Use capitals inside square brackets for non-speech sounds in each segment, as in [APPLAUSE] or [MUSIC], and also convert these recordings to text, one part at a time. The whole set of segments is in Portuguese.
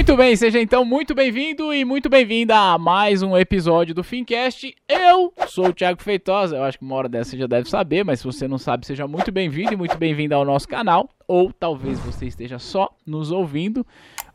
Muito bem, seja então muito bem-vindo e muito bem-vinda a mais um episódio do Fincast. Eu sou o Thiago Feitosa, eu acho que uma hora dessa você já deve saber, mas se você não sabe, seja muito bem-vindo e muito bem-vinda ao nosso canal, ou talvez você esteja só nos ouvindo.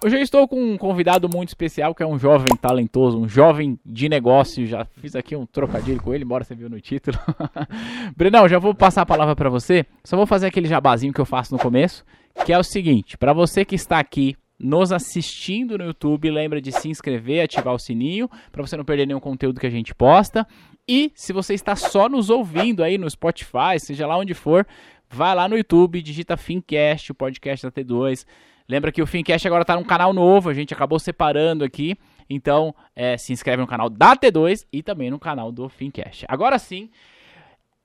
Hoje eu estou com um convidado muito especial, que é um jovem talentoso, um jovem de negócio, já fiz aqui um trocadilho com ele, embora você viu no título. [LAUGHS] Brenão, já vou passar a palavra para você, só vou fazer aquele jabazinho que eu faço no começo, que é o seguinte, para você que está aqui nos assistindo no YouTube, lembra de se inscrever, ativar o sininho para você não perder nenhum conteúdo que a gente posta. E se você está só nos ouvindo aí no Spotify, seja lá onde for, vai lá no YouTube, digita Fincast, o podcast da T2. Lembra que o Fincast agora está num canal novo, a gente acabou separando aqui. Então, é, se inscreve no canal da T2 e também no canal do Fincast. Agora sim,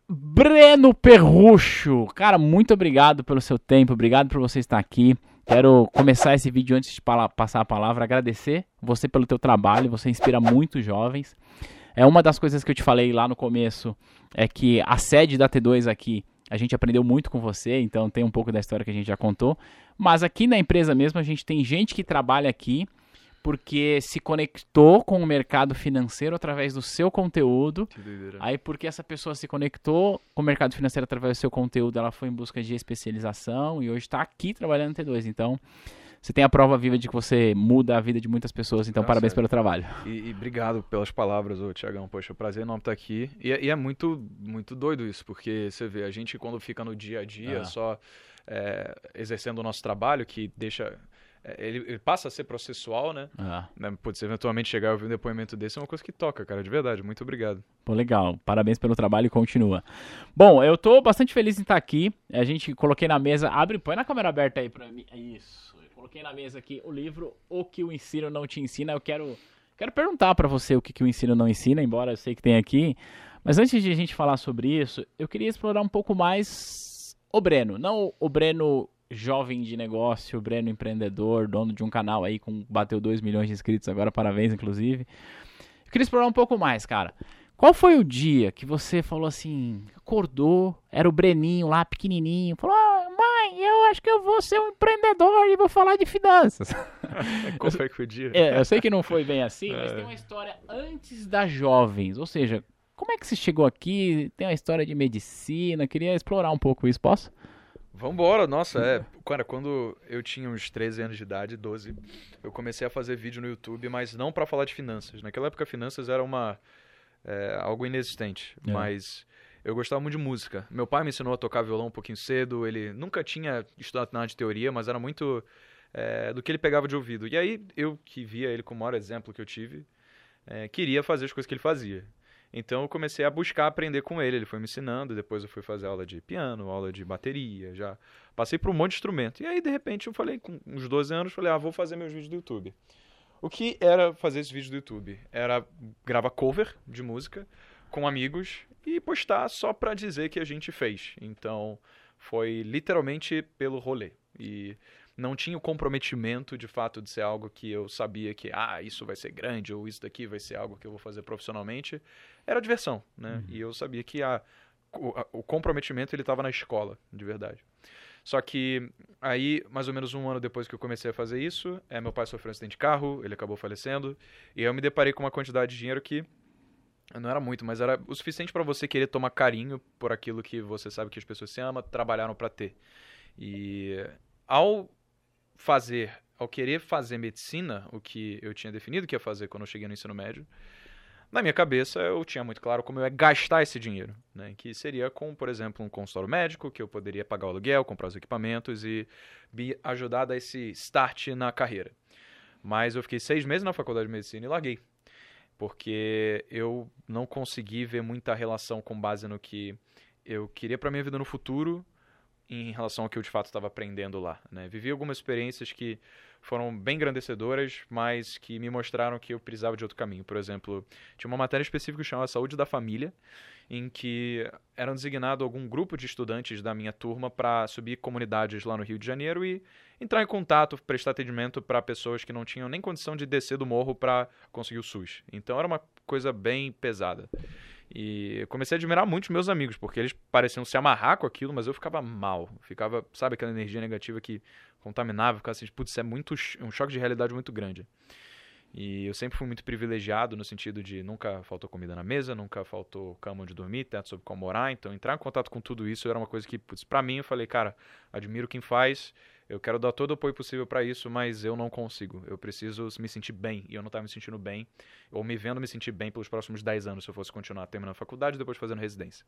Breno Perrucho. Cara, muito obrigado pelo seu tempo, obrigado por você estar aqui. Quero começar esse vídeo antes de passar a palavra, agradecer você pelo teu trabalho, você inspira muitos jovens. É uma das coisas que eu te falei lá no começo, é que a sede da T2 aqui, a gente aprendeu muito com você, então tem um pouco da história que a gente já contou. Mas aqui na empresa mesmo, a gente tem gente que trabalha aqui porque se conectou com o mercado financeiro através do seu conteúdo. Aí, porque essa pessoa se conectou com o mercado financeiro através do seu conteúdo, ela foi em busca de especialização e hoje está aqui trabalhando no T2. Então, você tem a prova viva de que você muda a vida de muitas pessoas. Então, Nossa, parabéns pelo trabalho. E, e obrigado pelas palavras, ô, Tiagão. Poxa, prazer enorme estar aqui. E, e, é muito, muito doido isso, porque você vê, a gente quando fica no dia a dia ah. só é, exercendo o nosso trabalho, que deixa é, ele, ele, passa a ser processual, né? Ah. Putz, eventualmente chegar a ouvir um depoimento desse é uma coisa que toca, cara, de verdade. Muito obrigado. Pô, legal. Parabéns pelo trabalho e continua. Bom, eu tô bastante feliz em estar aqui. A gente coloquei na mesa. Abre, põe na câmera aberta aí pra mim. Isso. Eu coloquei na mesa aqui o livro O que o ensino não te ensina. Eu quero, quero perguntar para você o que, que o ensino não ensina, embora eu sei que tem aqui. Mas antes de a gente falar sobre isso, eu queria explorar um pouco mais o Breno. Não o Breno jovem de negócio, Breno empreendedor, dono de um canal aí com bateu 2 milhões de inscritos agora, parabéns inclusive. Eu queria explorar um pouco mais, cara. Qual foi o dia que você falou assim, acordou, era o Breninho lá pequenininho, falou: ah, "Mãe, eu acho que eu vou ser um empreendedor e vou falar de finanças". [LAUGHS] Qual foi que o dia? É, eu sei que não foi bem assim, mas é. tem uma história antes das jovens, ou seja, como é que você chegou aqui? Tem uma história de medicina, queria explorar um pouco isso, posso? Vambora, nossa, é. Cara, quando eu tinha uns 13 anos de idade, 12, eu comecei a fazer vídeo no YouTube, mas não para falar de finanças. Naquela época, finanças era uma. É, algo inexistente, é. mas eu gostava muito de música. Meu pai me ensinou a tocar violão um pouquinho cedo, ele nunca tinha estudado nada de teoria, mas era muito é, do que ele pegava de ouvido. E aí, eu que via ele como o maior exemplo que eu tive, é, queria fazer as coisas que ele fazia. Então eu comecei a buscar aprender com ele. Ele foi me ensinando, depois eu fui fazer aula de piano, aula de bateria, já passei por um monte de instrumento. E aí, de repente, eu falei, com uns 12 anos, falei, ah, vou fazer meus vídeos do YouTube. O que era fazer esses vídeos do YouTube? Era gravar cover de música com amigos e postar só para dizer que a gente fez. Então, foi literalmente pelo rolê. E não tinha o comprometimento de fato de ser algo que eu sabia que, ah, isso vai ser grande ou isso daqui vai ser algo que eu vou fazer profissionalmente. Era diversão, né? Uhum. E eu sabia que a, o, a, o comprometimento ele estava na escola, de verdade. Só que aí, mais ou menos um ano depois que eu comecei a fazer isso, é, meu pai sofreu um acidente de carro, ele acabou falecendo, e eu me deparei com uma quantidade de dinheiro que não era muito, mas era o suficiente para você querer tomar carinho por aquilo que você sabe que as pessoas se amam, trabalharam para ter. E ao fazer, ao querer fazer medicina, o que eu tinha definido que ia fazer quando eu cheguei no ensino médio, na minha cabeça eu tinha muito claro como eu ia gastar esse dinheiro, né? que seria com, por exemplo, um consultório médico, que eu poderia pagar o aluguel, comprar os equipamentos e me ajudar a dar esse start na carreira. Mas eu fiquei seis meses na faculdade de medicina e larguei, porque eu não consegui ver muita relação com base no que eu queria para minha vida no futuro em relação ao que eu de fato estava aprendendo lá. Né? Vivi algumas experiências que foram bem engrandecedoras, mas que me mostraram que eu precisava de outro caminho. Por exemplo, tinha uma matéria específica chamada Saúde da Família, em que eram designado algum grupo de estudantes da minha turma para subir comunidades lá no Rio de Janeiro e entrar em contato, prestar atendimento para pessoas que não tinham nem condição de descer do morro para conseguir o SUS. Então era uma coisa bem pesada. E eu comecei a admirar muito os meus amigos, porque eles pareciam se amarrar com aquilo, mas eu ficava mal. Ficava, sabe, aquela energia negativa que contaminava, ficava assim, putz, é muito, um choque de realidade muito grande. E eu sempre fui muito privilegiado no sentido de nunca faltou comida na mesa, nunca faltou cama onde dormir, teto sobre como morar. Então, entrar em contato com tudo isso era uma coisa que, putz, pra mim, eu falei, cara, admiro quem faz, eu quero dar todo o apoio possível para isso, mas eu não consigo. Eu preciso me sentir bem, e eu não estava me sentindo bem, ou me vendo me sentir bem pelos próximos 10 anos, se eu fosse continuar terminando a faculdade depois fazendo residência.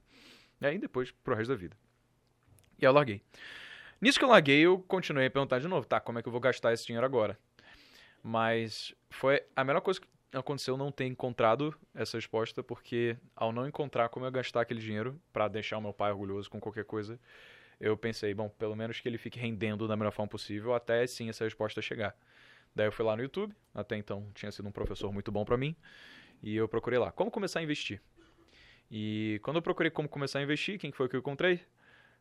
E aí, depois, pro resto da vida. E eu larguei. Nisso que eu larguei, eu continuei a perguntar de novo, tá, como é que eu vou gastar esse dinheiro agora? Mas foi a melhor coisa que aconteceu não ter encontrado essa resposta, porque ao não encontrar como eu gastar aquele dinheiro para deixar o meu pai orgulhoso com qualquer coisa, eu pensei, bom, pelo menos que ele fique rendendo da melhor forma possível até sim essa resposta chegar. Daí eu fui lá no YouTube, até então tinha sido um professor muito bom para mim, e eu procurei lá, como começar a investir. E quando eu procurei como começar a investir, quem foi que eu encontrei?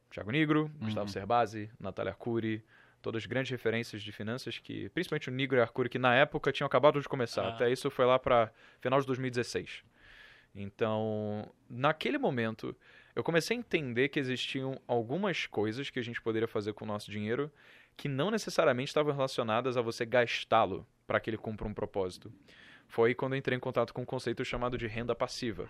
Thiago Negro, uhum. Gustavo Cerbasi, Natália Arcuri, todas grandes referências de finanças que, principalmente o Nigro e Arcuri, que na época tinham acabado de começar. Ah. Até isso foi lá para final de 2016. Então, naquele momento, eu comecei a entender que existiam algumas coisas que a gente poderia fazer com o nosso dinheiro que não necessariamente estavam relacionadas a você gastá-lo para que ele cumpra um propósito. Foi quando entrei em contato com um conceito chamado de renda passiva.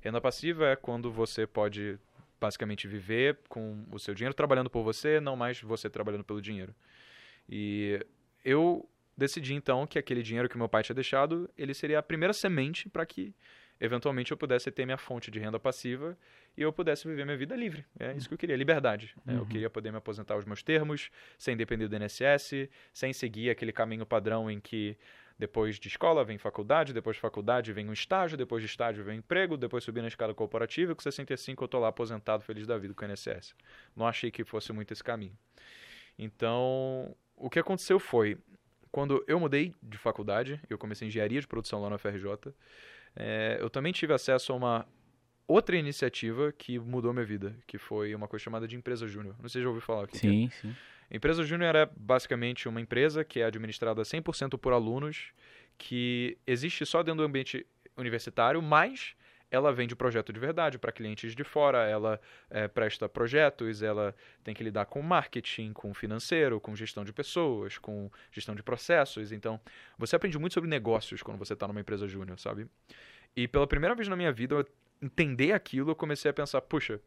Renda passiva é quando você pode basicamente viver com o seu dinheiro trabalhando por você, não mais você trabalhando pelo dinheiro. E eu decidi então que aquele dinheiro que meu pai tinha deixado, ele seria a primeira semente para que eventualmente eu pudesse ter minha fonte de renda passiva e eu pudesse viver minha vida livre. É isso que eu queria, liberdade. Né? Uhum. Eu queria poder me aposentar aos meus termos, sem depender do INSS, sem seguir aquele caminho padrão em que depois de escola vem faculdade, depois de faculdade vem um estágio, depois de estágio vem um emprego, depois subir na escada corporativa e com 65 eu estou lá aposentado, feliz da vida com o INSS. Não achei que fosse muito esse caminho. Então, o que aconteceu foi, quando eu mudei de faculdade, eu comecei engenharia de produção lá na FRJ, é, eu também tive acesso a uma outra iniciativa que mudou minha vida, que foi uma coisa chamada de empresa júnior. Não sei se já ouviu falar Sim, é. sim. A empresa Júnior é basicamente uma empresa que é administrada 100% por alunos, que existe só dentro do ambiente universitário, mas ela vende projeto de verdade para clientes de fora, ela é, presta projetos, ela tem que lidar com marketing, com financeiro, com gestão de pessoas, com gestão de processos. Então, você aprende muito sobre negócios quando você está numa empresa júnior, sabe? E pela primeira vez na minha vida, entender aquilo, eu comecei a pensar, puxa,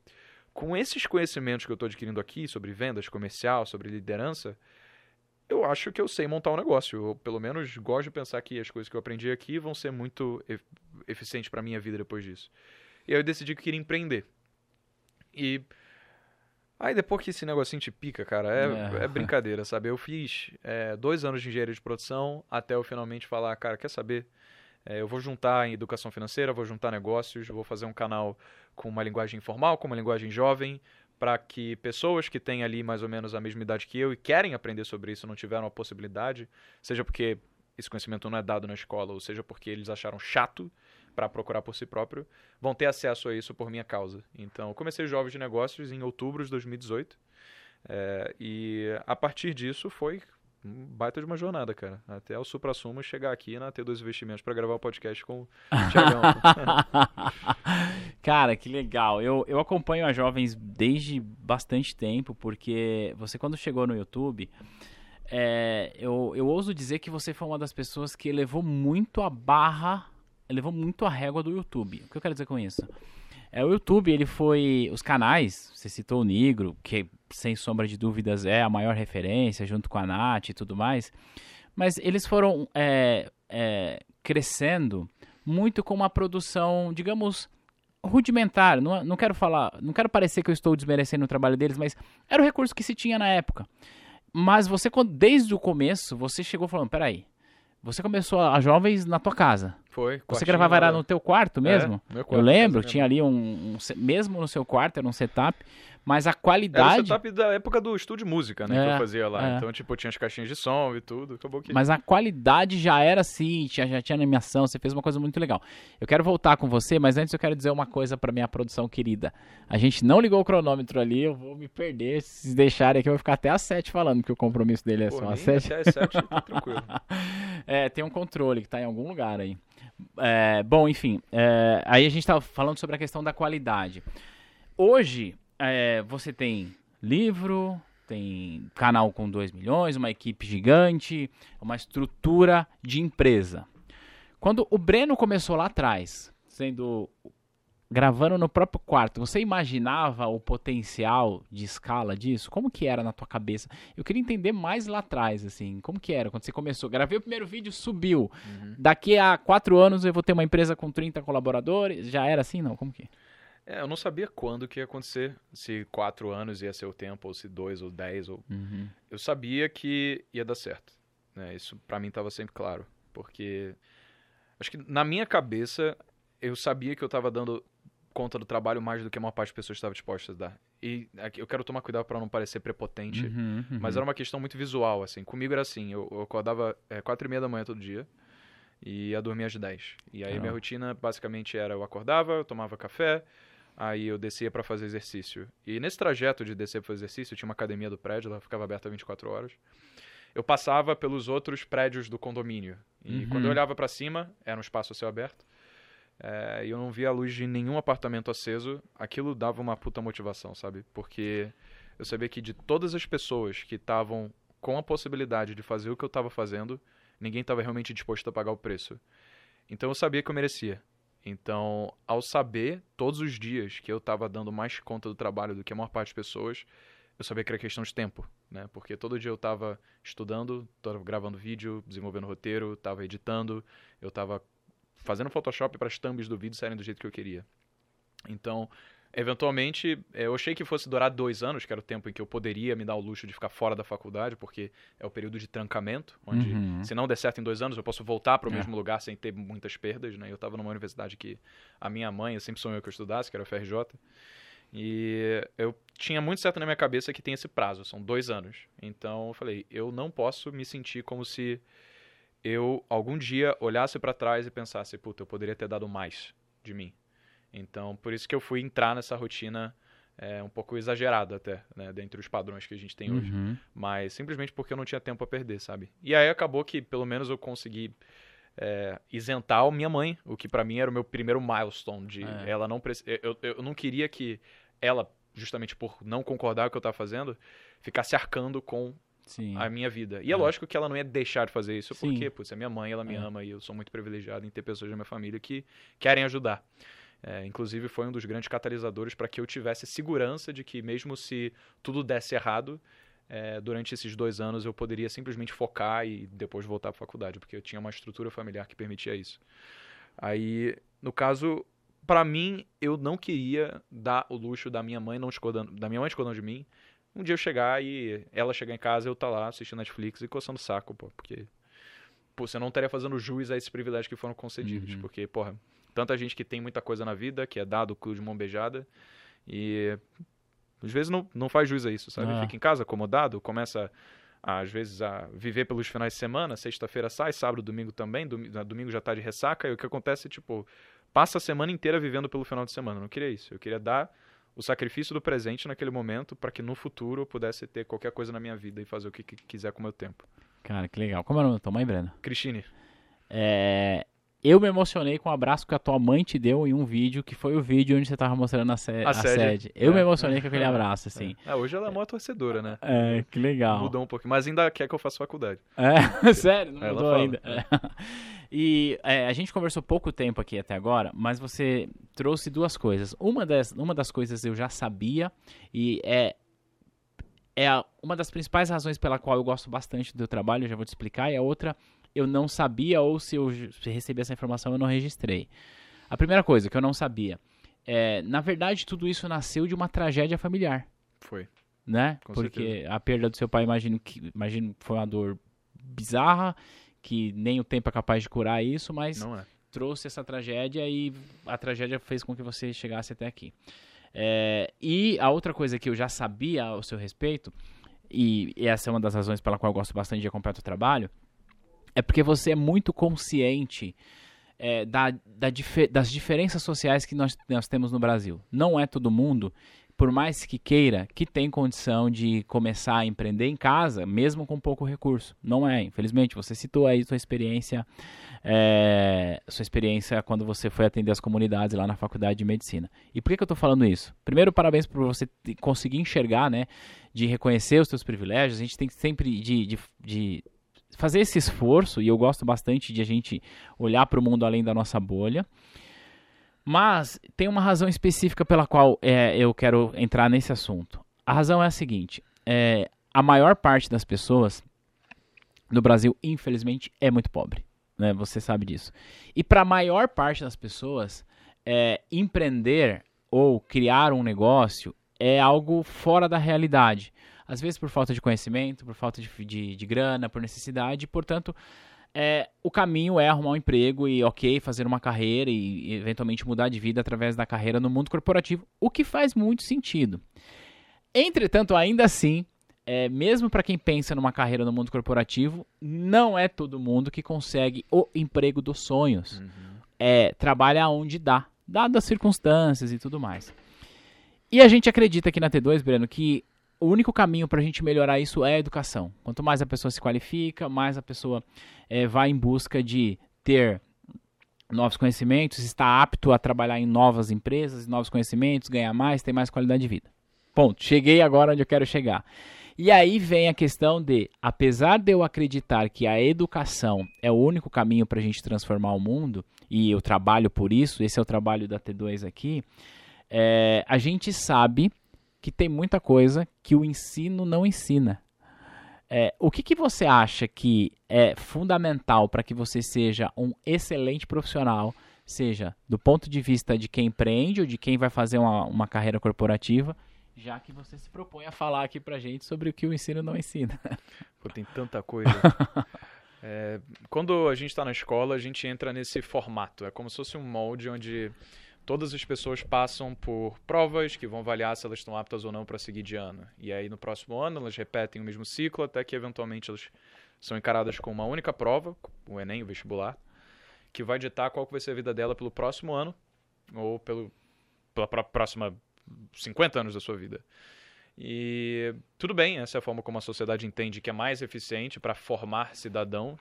com esses conhecimentos que eu estou adquirindo aqui sobre vendas, comercial, sobre liderança, eu acho que eu sei montar um negócio. Eu, pelo menos, gosto de pensar que as coisas que eu aprendi aqui vão ser muito eficientes para minha vida depois disso. E aí eu decidi que queria empreender. E aí depois que esse negocinho te pica, cara, é, é. é [LAUGHS] brincadeira, sabe? Eu fiz é, dois anos de engenharia de produção até eu finalmente falar, cara, quer saber? É, eu vou juntar em educação financeira, vou juntar negócios, vou fazer um canal com uma linguagem informal, com uma linguagem jovem, para que pessoas que têm ali mais ou menos a mesma idade que eu e querem aprender sobre isso não tiveram a possibilidade, seja porque esse conhecimento não é dado na escola, ou seja porque eles acharam chato para procurar por si próprio, vão ter acesso a isso por minha causa. Então, eu comecei Jovens de Negócios em outubro de 2018. É, e a partir disso foi um baita de uma jornada, cara. Até o supra-sumo chegar aqui na T2 Investimentos para gravar o podcast com o [LAUGHS] cara, que legal. Eu, eu acompanho a Jovens desde bastante tempo, porque você quando chegou no YouTube, é, eu, eu ouso dizer que você foi uma das pessoas que levou muito a barra, levou muito a régua do YouTube. O que eu quero dizer com isso? É, o YouTube, ele foi. Os canais, você citou o Negro, que sem sombra de dúvidas é a maior referência, junto com a Nath e tudo mais. Mas eles foram é, é, crescendo muito com uma produção, digamos, rudimentar. Não, não quero falar, não quero parecer que eu estou desmerecendo o trabalho deles, mas era o recurso que se tinha na época. Mas você, desde o começo, você chegou falando: peraí, você começou a jovens na tua casa. Foi. Você gravava era no teu quarto mesmo? É, meu quarto, eu lembro, tinha ali um, um, Mesmo no seu quarto, era um setup. Mas a qualidade. Era o setup da época do estúdio música, né? É, que eu fazia lá. É. Então, tipo, tinha as caixinhas de som e tudo. Acabou que. Mas a qualidade já era assim, já, já tinha animação, você fez uma coisa muito legal. Eu quero voltar com você, mas antes eu quero dizer uma coisa pra minha produção querida. A gente não ligou o cronômetro ali, eu vou me perder. Se deixarem aqui, eu vou ficar até às 7 falando, que o compromisso dele é Pô, só às 7. Até às 7, tá [LAUGHS] tranquilo. é, tem um controle que tá em algum lugar aí. É, bom, enfim, é, aí a gente estava falando sobre a questão da qualidade. Hoje, é, você tem livro, tem canal com 2 milhões, uma equipe gigante, uma estrutura de empresa. Quando o Breno começou lá atrás, sendo gravando no próprio quarto, você imaginava o potencial de escala disso? Como que era na tua cabeça? Eu queria entender mais lá atrás, assim, como que era quando você começou? Gravei o primeiro vídeo, subiu. Uhum. Daqui a quatro anos eu vou ter uma empresa com 30 colaboradores. Já era assim, não? Como que? É, eu não sabia quando que ia acontecer, se quatro anos ia ser o tempo, ou se dois, ou dez, ou... Uhum. Eu sabia que ia dar certo, né? Isso para mim estava sempre claro, porque acho que na minha cabeça eu sabia que eu estava dando conta do trabalho mais do que a maior parte das pessoas estava disposta a dar. E eu quero tomar cuidado para não parecer prepotente, uhum, uhum. mas era uma questão muito visual, assim. Comigo era assim, eu, eu acordava é, quatro e meia da manhã todo dia e ia dormir às dez. E aí minha rotina basicamente era eu acordava, eu tomava café, aí eu descia para fazer exercício. E nesse trajeto de descer para fazer exercício, tinha uma academia do prédio, ela ficava aberta 24 horas. Eu passava pelos outros prédios do condomínio. E uhum. quando eu olhava para cima, era um espaço a céu aberto é, e eu não via a luz de nenhum apartamento aceso, aquilo dava uma puta motivação, sabe? Porque eu sabia que de todas as pessoas que estavam com a possibilidade de fazer o que eu estava fazendo, ninguém estava realmente disposto a pagar o preço. Então eu sabia que eu merecia. Então, ao saber todos os dias que eu estava dando mais conta do trabalho do que a maior parte das pessoas, eu sabia que era questão de tempo, né? Porque todo dia eu estava estudando, gravando vídeo, desenvolvendo roteiro, estava editando, eu estava fazendo Photoshop para as thumbs do vídeo saírem do jeito que eu queria. Então, eventualmente, é, eu achei que fosse durar dois anos, que era o tempo em que eu poderia me dar o luxo de ficar fora da faculdade, porque é o período de trancamento, onde uhum. se não der certo em dois anos, eu posso voltar para o é. mesmo lugar sem ter muitas perdas. Né? Eu estava numa universidade que a minha mãe sempre sonhou que eu estudasse, que era a FRJ. E eu tinha muito certo na minha cabeça que tem esse prazo, são dois anos. Então eu falei, eu não posso me sentir como se eu algum dia olhasse para trás e pensasse, puta, eu poderia ter dado mais de mim. Então, por isso que eu fui entrar nessa rotina é, um pouco exagerada até, né, dentre os padrões que a gente tem hoje. Uhum. Mas simplesmente porque eu não tinha tempo a perder, sabe? E aí acabou que pelo menos eu consegui é, isentar a minha mãe, o que para mim era o meu primeiro milestone de é. ela não eu, eu não queria que ela justamente por não concordar com o que eu estava fazendo, ficasse arcando com Sim. a minha vida. E é, é, lógico que ela não ia deixar de fazer isso, Sim. porque, putz, é minha mãe, ela me é. ama e eu sou muito privilegiado em ter pessoas da minha família que querem ajudar. É, inclusive, foi um dos grandes catalisadores para que eu tivesse segurança de que, mesmo se tudo desse errado, é, durante esses dois anos eu poderia simplesmente focar e depois voltar para a faculdade, porque eu tinha uma estrutura familiar que permitia isso. Aí, no caso, para mim, eu não queria dar o luxo da minha mãe não discordando, da minha mãe discordando de mim, um dia eu chegar e ela chegar em casa eu tá lá assistindo Netflix e coçando o saco, pô, porque pô, você não estaria fazendo jus a esses privilégios que foram concedidos, uhum. porque, porra, tanta gente que tem muita coisa na vida, que é dado o cu de mão beijada e às vezes não, não faz jus a isso, sabe? Ah. Fica em casa acomodado, começa às vezes a viver pelos finais de semana, sexta-feira sai, sábado, domingo também, domingo, domingo já tá de ressaca, e o que acontece é, tipo, passa a semana inteira vivendo pelo final de semana. Eu não queria isso. Eu queria dar o sacrifício do presente naquele momento para que no futuro eu pudesse ter qualquer coisa na minha vida e fazer o que, que quiser com o meu tempo. Cara, que legal. Como é o nome da tua mãe, Breno? Cristine. É, eu me emocionei com o abraço que a tua mãe te deu em um vídeo, que foi o vídeo onde você tava mostrando a, a, a sede. sede. Eu é, me emocionei é, com aquele [LAUGHS] abraço, assim. É. hoje ela é uma torcedora, né? É, que legal. Mudou um pouquinho, mas ainda quer que eu faça faculdade. É, [LAUGHS] sério, não mudou ainda. É. [LAUGHS] E é, a gente conversou pouco tempo aqui até agora, mas você trouxe duas coisas. Uma das, uma das coisas eu já sabia e é é uma das principais razões pela qual eu gosto bastante do trabalho, eu já vou te explicar, e a outra eu não sabia ou se eu recebi essa informação eu não registrei. A primeira coisa que eu não sabia é, na verdade, tudo isso nasceu de uma tragédia familiar. Foi. Né? Com Porque certeza. a perda do seu pai, imagino que imagino foi uma dor bizarra que nem o tempo é capaz de curar isso, mas é. trouxe essa tragédia e a tragédia fez com que você chegasse até aqui. É, e a outra coisa que eu já sabia ao seu respeito, e, e essa é uma das razões pela qual eu gosto bastante de acompanhar o trabalho, é porque você é muito consciente é, da, da das diferenças sociais que nós, nós temos no Brasil. Não é todo mundo por mais que queira, que tem condição de começar a empreender em casa, mesmo com pouco recurso. Não é, infelizmente. Você citou aí sua experiência, é, sua experiência quando você foi atender as comunidades lá na faculdade de medicina. E por que, que eu estou falando isso? Primeiro, parabéns por você conseguir enxergar, né, de reconhecer os seus privilégios. A gente tem que sempre de, de, de fazer esse esforço, e eu gosto bastante de a gente olhar para o mundo além da nossa bolha. Mas tem uma razão específica pela qual é, eu quero entrar nesse assunto. A razão é a seguinte: é, a maior parte das pessoas no Brasil, infelizmente, é muito pobre. Né? Você sabe disso. E para a maior parte das pessoas, é, empreender ou criar um negócio é algo fora da realidade. Às vezes por falta de conhecimento, por falta de, de, de grana, por necessidade, portanto, é, o caminho é arrumar um emprego e, ok, fazer uma carreira e, e eventualmente mudar de vida através da carreira no mundo corporativo, o que faz muito sentido. Entretanto, ainda assim, é, mesmo para quem pensa numa carreira no mundo corporativo, não é todo mundo que consegue o emprego dos sonhos. Uhum. É, trabalha onde dá, dadas as circunstâncias e tudo mais. E a gente acredita aqui na T2, Breno, que o único caminho para a gente melhorar isso é a educação. Quanto mais a pessoa se qualifica, mais a pessoa é, vai em busca de ter novos conhecimentos, estar apto a trabalhar em novas empresas, novos conhecimentos, ganhar mais, ter mais qualidade de vida. Ponto. Cheguei agora onde eu quero chegar. E aí vem a questão de, apesar de eu acreditar que a educação é o único caminho para a gente transformar o mundo, e eu trabalho por isso, esse é o trabalho da T2 aqui, é, a gente sabe que tem muita coisa que o ensino não ensina. É, o que, que você acha que é fundamental para que você seja um excelente profissional, seja do ponto de vista de quem empreende ou de quem vai fazer uma, uma carreira corporativa, já que você se propõe a falar aqui para gente sobre o que o ensino não ensina? Pô, tem tanta coisa. [LAUGHS] é, quando a gente está na escola, a gente entra nesse formato. É como se fosse um molde onde todas as pessoas passam por provas que vão avaliar se elas estão aptas ou não para seguir de ano. E aí no próximo ano elas repetem o mesmo ciclo até que eventualmente elas são encaradas com uma única prova, o Enem, o vestibular, que vai ditar qual vai ser a vida dela pelo próximo ano ou pelo, pela próxima 50 anos da sua vida. E tudo bem, essa é a forma como a sociedade entende que é mais eficiente para formar cidadãos.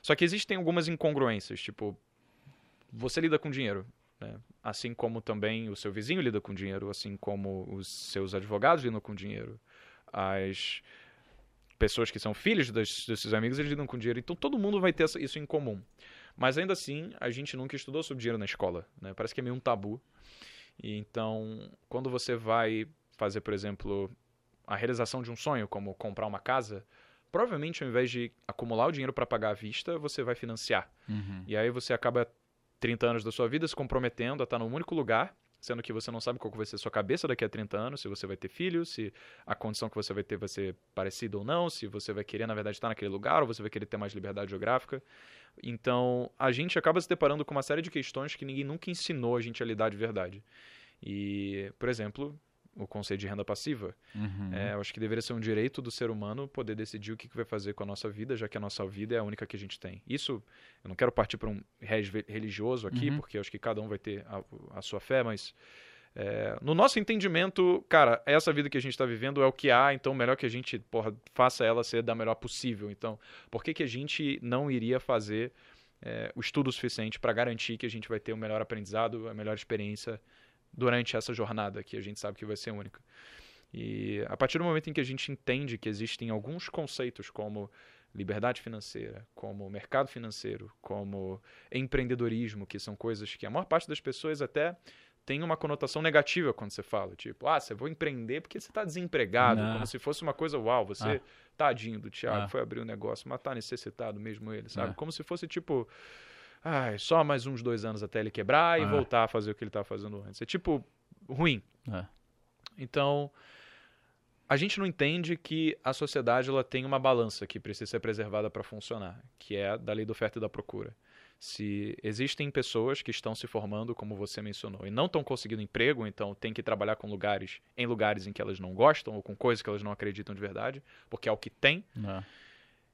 Só que existem algumas incongruências, tipo, você lida com dinheiro. Né? Assim como também o seu vizinho lida com dinheiro, assim como os seus advogados lidam com dinheiro. As pessoas que são filhos das, desses amigos eles lidam com dinheiro. Então todo mundo vai ter isso em comum. Mas ainda assim, a gente nunca estudou sobre dinheiro na escola. Né? Parece que é meio um tabu. E então, quando você vai fazer, por exemplo, a realização de um sonho, como comprar uma casa, provavelmente ao invés de acumular o dinheiro para pagar à vista, você vai financiar. Uhum. E aí você acaba 30 anos da sua vida se comprometendo a estar num único lugar, sendo que você não sabe qual vai ser a sua cabeça daqui a 30 anos, se você vai ter filhos, se a condição que você vai ter vai ser parecida ou não, se você vai querer, na verdade, estar naquele lugar ou você vai querer ter mais liberdade geográfica. Então, a gente acaba se deparando com uma série de questões que ninguém nunca ensinou a gente a lidar de verdade. E, por exemplo, o conceito de renda passiva. Uhum. É, eu acho que deveria ser um direito do ser humano poder decidir o que, que vai fazer com a nossa vida, já que a nossa vida é a única que a gente tem. Isso, eu não quero partir para um religioso aqui, uhum. porque eu acho que cada um vai ter a, a sua fé, mas é, no nosso entendimento, cara, essa vida que a gente está vivendo é o que há, então melhor que a gente porra, faça ela ser da melhor possível. Então, por que, que a gente não iria fazer é, o estudo suficiente para garantir que a gente vai ter o melhor aprendizado, a melhor experiência durante essa jornada que a gente sabe que vai ser única. E a partir do momento em que a gente entende que existem alguns conceitos como liberdade financeira, como mercado financeiro, como empreendedorismo, que são coisas que a maior parte das pessoas até tem uma conotação negativa quando você fala, tipo, ah, você vai empreender porque você está desempregado, Não. como se fosse uma coisa, uau, você, ah. tadinho do Thiago, ah. foi abrir um negócio, mas tá necessitado mesmo ele, sabe? Ah. Como se fosse, tipo, ai, só mais uns dois anos até ele quebrar e é. voltar a fazer o que ele estava fazendo antes. É tipo ruim. É. Então, a gente não entende que a sociedade ela tem uma balança que precisa ser preservada para funcionar, que é da lei da oferta e da procura. Se existem pessoas que estão se formando, como você mencionou, e não estão conseguindo emprego, então tem que trabalhar com lugares em lugares em que elas não gostam ou com coisas que elas não acreditam de verdade, porque é o que tem. É.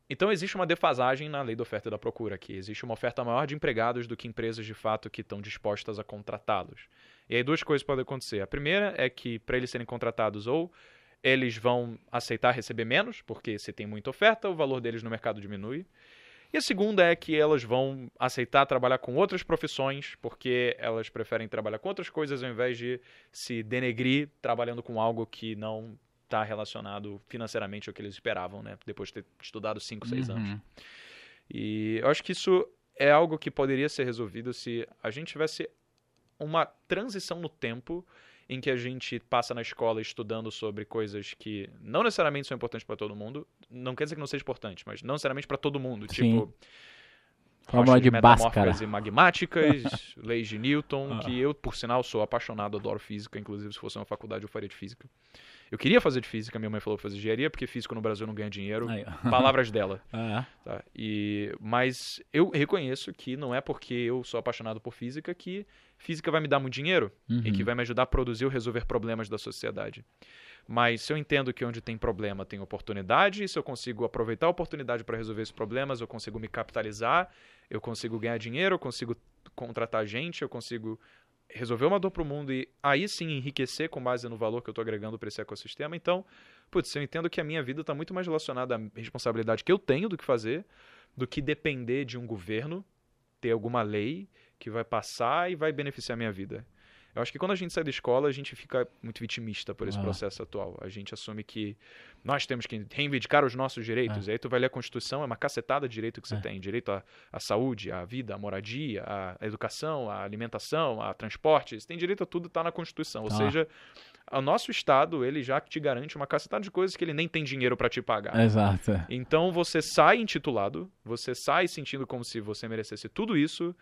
Então existe uma defasagem na lei da oferta e da procura aqui. Existe uma oferta maior de empregados do que empresas de fato que estão dispostas a contratá-los. E aí duas coisas podem acontecer. A primeira é que para eles serem contratados ou eles vão aceitar receber menos, porque se tem muita oferta, o valor deles no mercado diminui. E a segunda é que elas vão aceitar trabalhar com outras profissões, porque elas preferem trabalhar com outras coisas ao invés de se denegrir trabalhando com algo que não está relacionado financeiramente ao que eles esperavam, né? Depois de ter estudado 5, 6 Uhum. anos. E eu acho que isso é algo que poderia ser resolvido se a gente tivesse uma transição no tempo em que a gente passa na escola estudando sobre coisas que não necessariamente são importantes para todo mundo. Não quer dizer que não seja importante, mas não necessariamente para todo mundo. Sim. Tipo, Fórmula de metamórficas e magmáticas, [LAUGHS] leis de Newton, Ah. que eu, por sinal, sou apaixonado, adoro física. Inclusive, se fosse uma faculdade, eu faria de física. Eu queria fazer de física, minha mãe falou pra fazer engenharia, porque físico no Brasil não ganha dinheiro. Aí. [LAUGHS] Palavras dela. [LAUGHS] Ah, Tá? E, mas eu reconheço que não é porque eu sou apaixonado por física que física vai me dar muito dinheiro uhum. e que vai me ajudar a produzir ou resolver problemas da sociedade. Mas se eu entendo que onde tem problema tem oportunidade, e se eu consigo aproveitar a oportunidade para resolver esses problemas, eu consigo me capitalizar, eu consigo ganhar dinheiro, eu consigo contratar gente, eu consigo resolver uma dor para o mundo e aí sim enriquecer com base no valor que eu estou agregando para esse ecossistema. Então, putz, eu entendo que a minha vida está muito mais relacionada à responsabilidade que eu tenho do que fazer, do que depender de um governo ter alguma lei que vai passar e vai beneficiar a minha vida. Eu acho que quando a gente sai da escola, a gente fica muito vitimista por esse Ah. processo atual. A gente assume que nós temos que reivindicar os nossos direitos. E aí tu vai ler a Constituição, é uma cacetada de direito que você É. tem. Direito à, à saúde, à vida, à moradia, à educação, à alimentação, a transporte. Você tem direito a tudo, tá na Constituição. Ou Tá. seja, o nosso Estado, ele já te garante uma cacetada de coisas que ele nem tem dinheiro para te pagar. Exato. Então você sai intitulado, você sai sentindo como se você merecesse tudo isso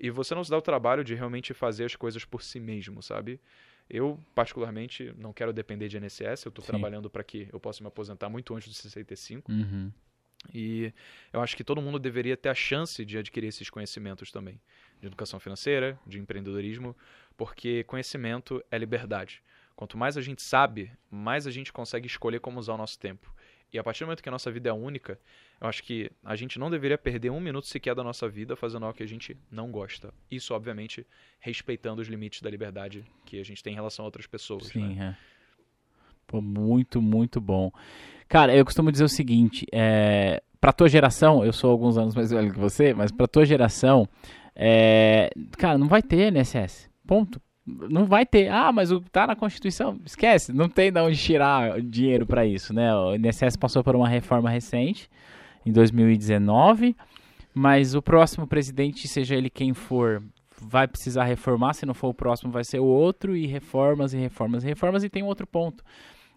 e você não se dá o trabalho de realmente fazer as coisas por si mesmo, sabe? Eu, particularmente, não quero depender de INSS, eu estou trabalhando para que eu possa me aposentar muito antes dos 65 Uhum. e eu acho que todo mundo deveria ter a chance de adquirir esses conhecimentos também, de educação financeira, de empreendedorismo, porque conhecimento é liberdade. Quanto mais a gente sabe, mais a gente consegue escolher como usar o nosso tempo. E a partir do momento que a nossa vida é única, eu acho que a gente não deveria perder um minuto sequer da nossa vida fazendo algo que a gente não gosta. Isso, obviamente, respeitando os limites da liberdade que a gente tem em relação a outras pessoas. né? Sim, é. Pô, muito, muito bom. Cara, eu costumo dizer o seguinte, é, pra tua geração, eu sou alguns anos mais velho que você, mas pra tua geração, é, cara, não vai ter INSS. Ponto. Não vai ter. Ah, mas o tá na Constituição. Esquece, não tem de onde tirar dinheiro pra isso, né? O INSS passou por uma reforma recente, em 2019, mas o próximo presidente, seja ele quem for, vai precisar reformar, se não for o próximo vai ser o outro, e reformas, e reformas, e reformas, e tem um outro ponto.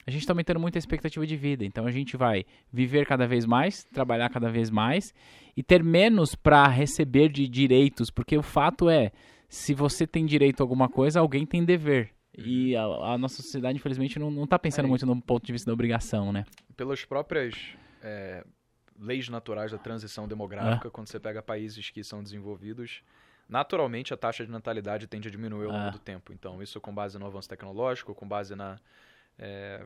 A gente está aumentando muito a expectativa de vida, então a gente vai viver cada vez mais, trabalhar cada vez mais, e ter menos para receber de direitos, porque o fato é, se você tem direito a alguma coisa, alguém tem dever. E a, a nossa sociedade, infelizmente, não, não tá pensando É. muito no ponto de vista da obrigação, né? pelas próprias é, leis naturais da transição demográfica, quando você pega países que são desenvolvidos, naturalmente a taxa de natalidade tende a diminuir ao longo Ah. do tempo. Então, isso com base no avanço tecnológico, com base na, é,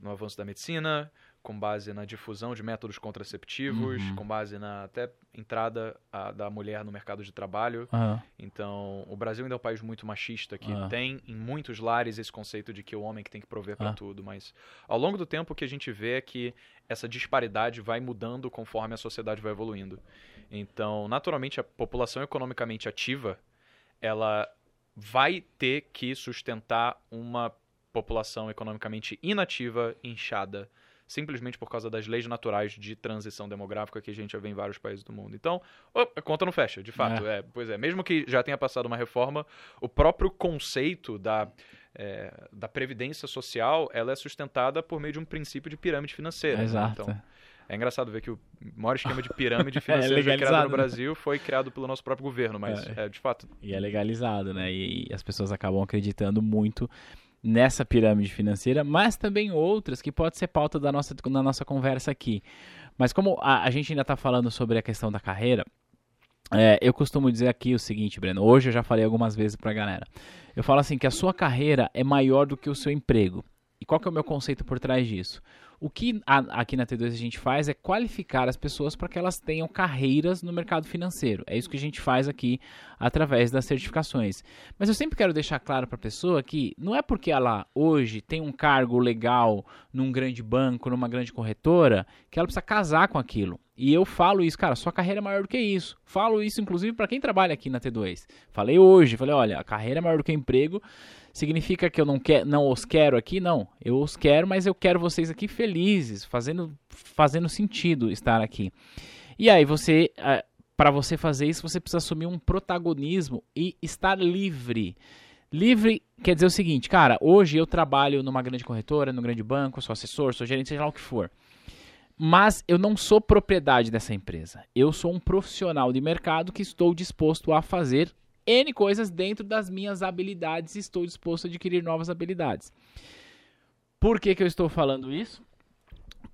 no avanço da medicina, com base na difusão de métodos contraceptivos, Uhum. com base na até entrada a- da mulher no mercado de trabalho. Aham. Então, o Brasil ainda é um país muito machista, que Ah. tem em muitos lares esse conceito de que o homem que tem que prover para tudo, mas ao longo do tempo o que a gente vê é que essa disparidade vai mudando conforme a sociedade vai evoluindo. Então, naturalmente, a população economicamente ativa, ela vai ter que sustentar uma população economicamente inativa, inchada, simplesmente por causa das leis naturais de transição demográfica que a gente já vê em vários países do mundo. Então, oh, a conta não fecha, de fato. É. pois é, mesmo que já tenha passado uma reforma, o próprio conceito da, é, da previdência social, ela é sustentada por meio de um princípio de pirâmide financeira. né? Exato. Então, é engraçado ver que o maior esquema de pirâmide [LAUGHS] financeira já criado no né? Brasil foi criado pelo nosso próprio governo, mas É. é, de fato E é legalizado, né? E, e as pessoas acabam acreditando muito nessa pirâmide financeira, mas também outras que pode ser pauta da nossa, da nossa conversa aqui. Mas como a, a gente ainda está falando sobre a questão da carreira, é, eu costumo dizer aqui o seguinte, Breno. Hoje eu já falei algumas vezes pra galera. Eu falo assim que a sua carreira é maior do que o seu emprego. E qual que é o meu conceito por trás disso? O que a, aqui na T2 a gente faz é qualificar as pessoas para que elas tenham carreiras no mercado financeiro. É isso que a gente faz aqui através das certificações. Mas eu sempre quero deixar claro para a pessoa que não é porque ela hoje tem um cargo legal num grande banco, numa grande corretora, que ela precisa casar com aquilo. E eu falo isso, cara, sua carreira é maior do que isso. Falo isso, inclusive, para quem trabalha aqui na T2. Falei hoje, falei, olha, a carreira é maior do que o emprego. Significa que eu não, quer, não os quero aqui? Não. Eu os quero, mas eu quero vocês aqui felizes, fazendo, fazendo sentido estar aqui. E aí, você, eh, para você fazer isso, você precisa assumir um protagonismo e estar livre. Livre quer dizer o seguinte, cara, hoje eu trabalho numa grande corretora, num grande banco, sou assessor, sou gerente, seja lá o que for. Mas eu não sou propriedade dessa empresa. Eu sou um profissional de mercado que estou disposto a fazer N coisas dentro das minhas habilidades e estou disposto a adquirir novas habilidades. Por que, que eu estou falando isso?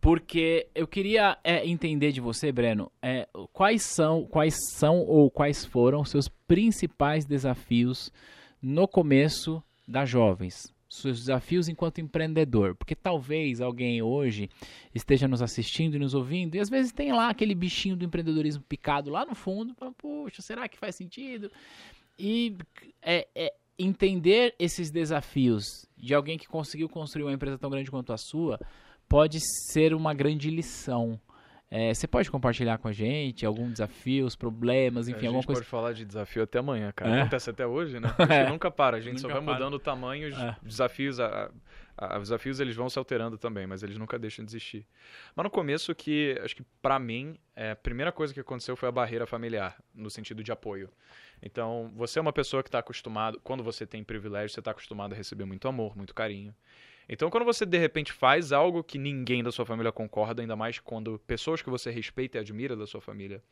Porque eu queria é, entender de você, Breno, é, quais são, quais são ou quais foram os seus principais desafios no começo das jovens, seus desafios enquanto empreendedor, porque talvez alguém hoje esteja nos assistindo e nos ouvindo e às vezes tem lá aquele bichinho do empreendedorismo picado lá no fundo, poxa, será que faz sentido? E é, é, entender esses desafios de alguém que conseguiu construir uma empresa tão grande quanto a sua pode ser uma grande lição. É, você pode compartilhar com a gente alguns desafios, problemas, enfim, alguma coisa. A gente pode falar de desafio até amanhã, cara. É? Acontece até hoje, né? [LAUGHS] É. Nunca para, a gente nunca só vai para. mudando o tamanho, os é. desafios, a, a, os desafios eles vão se alterando também, mas eles nunca deixam de existir. Mas no começo que, acho que para mim, é, a primeira coisa que aconteceu foi a barreira familiar, no sentido de apoio. Então, você é uma pessoa que está acostumado, quando você tem privilégio, você está acostumado a receber muito amor, muito carinho. Então, quando você de repente faz algo que ninguém da sua família concorda, ainda mais quando pessoas que você respeita e admira da sua família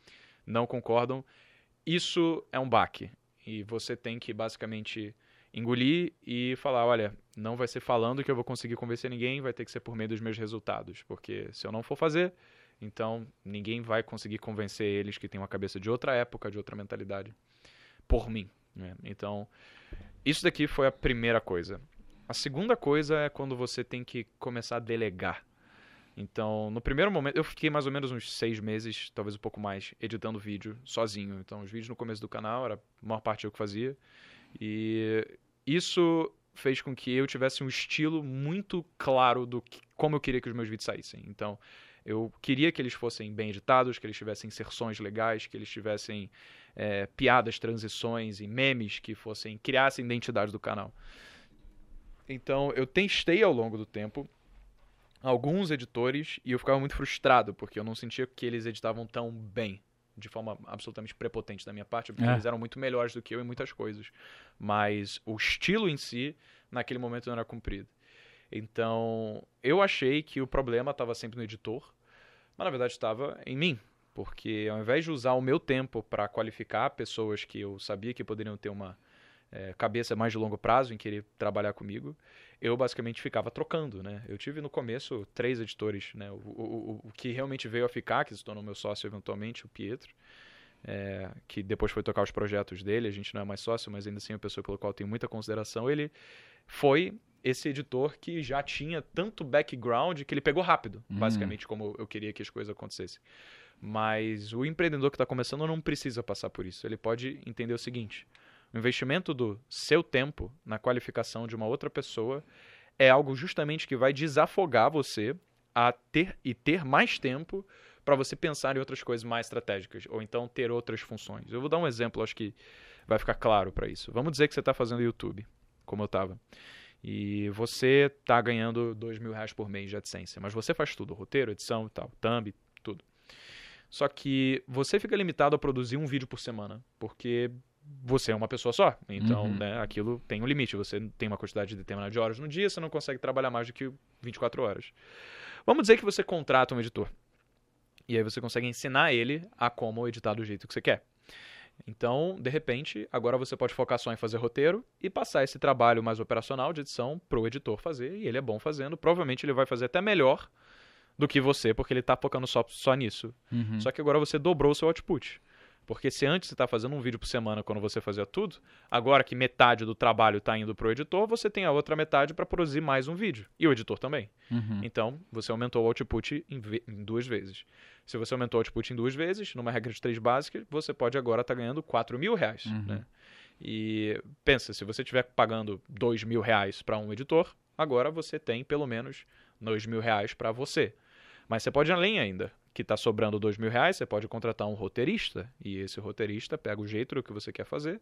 não concordam, isso é um baque. E você tem que basicamente engolir e falar: olha, não vai ser falando que eu vou conseguir convencer ninguém, vai ter que ser por meio dos meus resultados. Porque se eu não for fazer, então ninguém vai conseguir convencer eles que têm uma cabeça de outra época, de outra mentalidade por mim. Né? Então, isso daqui foi a primeira coisa. A segunda coisa é quando você tem que começar a delegar. Então, no primeiro momento, eu fiquei mais ou menos uns seis meses, talvez um pouco mais, editando vídeo sozinho. Então, os vídeos no começo do canal era a maior parte eu que fazia. E isso fez com que eu tivesse um estilo muito claro do que, como eu queria que os meus vídeos saíssem. Então, eu queria que eles fossem bem editados, que eles tivessem inserções legais, que eles tivessem é, piadas, transições e memes que fossem criassem identidade do canal. Então eu testei ao longo do tempo alguns editores e eu ficava muito frustrado porque eu não sentia que eles editavam tão bem de forma absolutamente prepotente da minha parte, porque é. eles eram muito melhores do que eu em muitas coisas. Mas o estilo em si, naquele momento, não era cumprido. Então, eu achei que o problema estava sempre no editor, mas na verdade estava em mim. Porque ao invés de usar o meu tempo para qualificar pessoas que eu sabia que poderiam ter uma é, cabeça mais de longo prazo em querer trabalhar comigo, eu basicamente ficava trocando, né? Eu tive no começo três editores, né? O, o, o, que realmente veio a ficar, que se tornou meu sócio eventualmente, o Pietro, é, que depois foi tocar os projetos dele, a gente não é mais sócio, mas ainda assim é uma pessoa pela qual eu tenho muita consideração, ele foi esse editor que já tinha tanto background que ele pegou rápido, hum. basicamente, como eu queria que as coisas acontecessem. Mas o empreendedor que está começando não precisa passar por isso. Ele pode entender o seguinte: o investimento do seu tempo na qualificação de uma outra pessoa é algo justamente que vai desafogar você a ter e ter mais tempo para você pensar em outras coisas mais estratégicas ou então ter outras funções. Eu vou dar um exemplo, acho que vai ficar claro para isso. Vamos dizer que você está fazendo YouTube, como eu estava, e você está ganhando dois mil reais por mês de AdSense, mas você faz tudo, roteiro, edição e tal, thumb, tudo. Só que você fica limitado a produzir um vídeo por semana, porque você é uma pessoa só. Então, uhum. né, aquilo tem um limite. Você tem uma quantidade determinada de horas no dia, você não consegue trabalhar mais do que 24 horas. Vamos dizer que você contrata um editor. E aí você consegue ensinar ele a como editar do jeito que você quer. Então, de repente, agora você pode focar só em fazer roteiro e passar esse trabalho mais operacional de edição para o editor fazer. E ele é bom fazendo. Provavelmente ele vai fazer até melhor do que você, porque ele está focando só, só nisso. Uhum. Só que agora você dobrou o seu output. Porque se antes você está fazendo um vídeo por semana quando você fazia tudo, agora que metade do trabalho está indo para o editor, você tem a outra metade para produzir mais um vídeo. E o editor também. Uhum. Então, você aumentou o output em, em, duas vezes. Se você aumentou o output em duas vezes, numa regra de três básica, você pode agora estar tá ganhando 4 mil reais. Uhum. Né? E pensa, se você estiver pagando 2 mil reais para um editor, agora você tem pelo menos 2 mil reais para você. Mas você pode ir além ainda que está sobrando dois mil reais, você pode contratar um roteirista e esse roteirista pega o jeito do que você quer fazer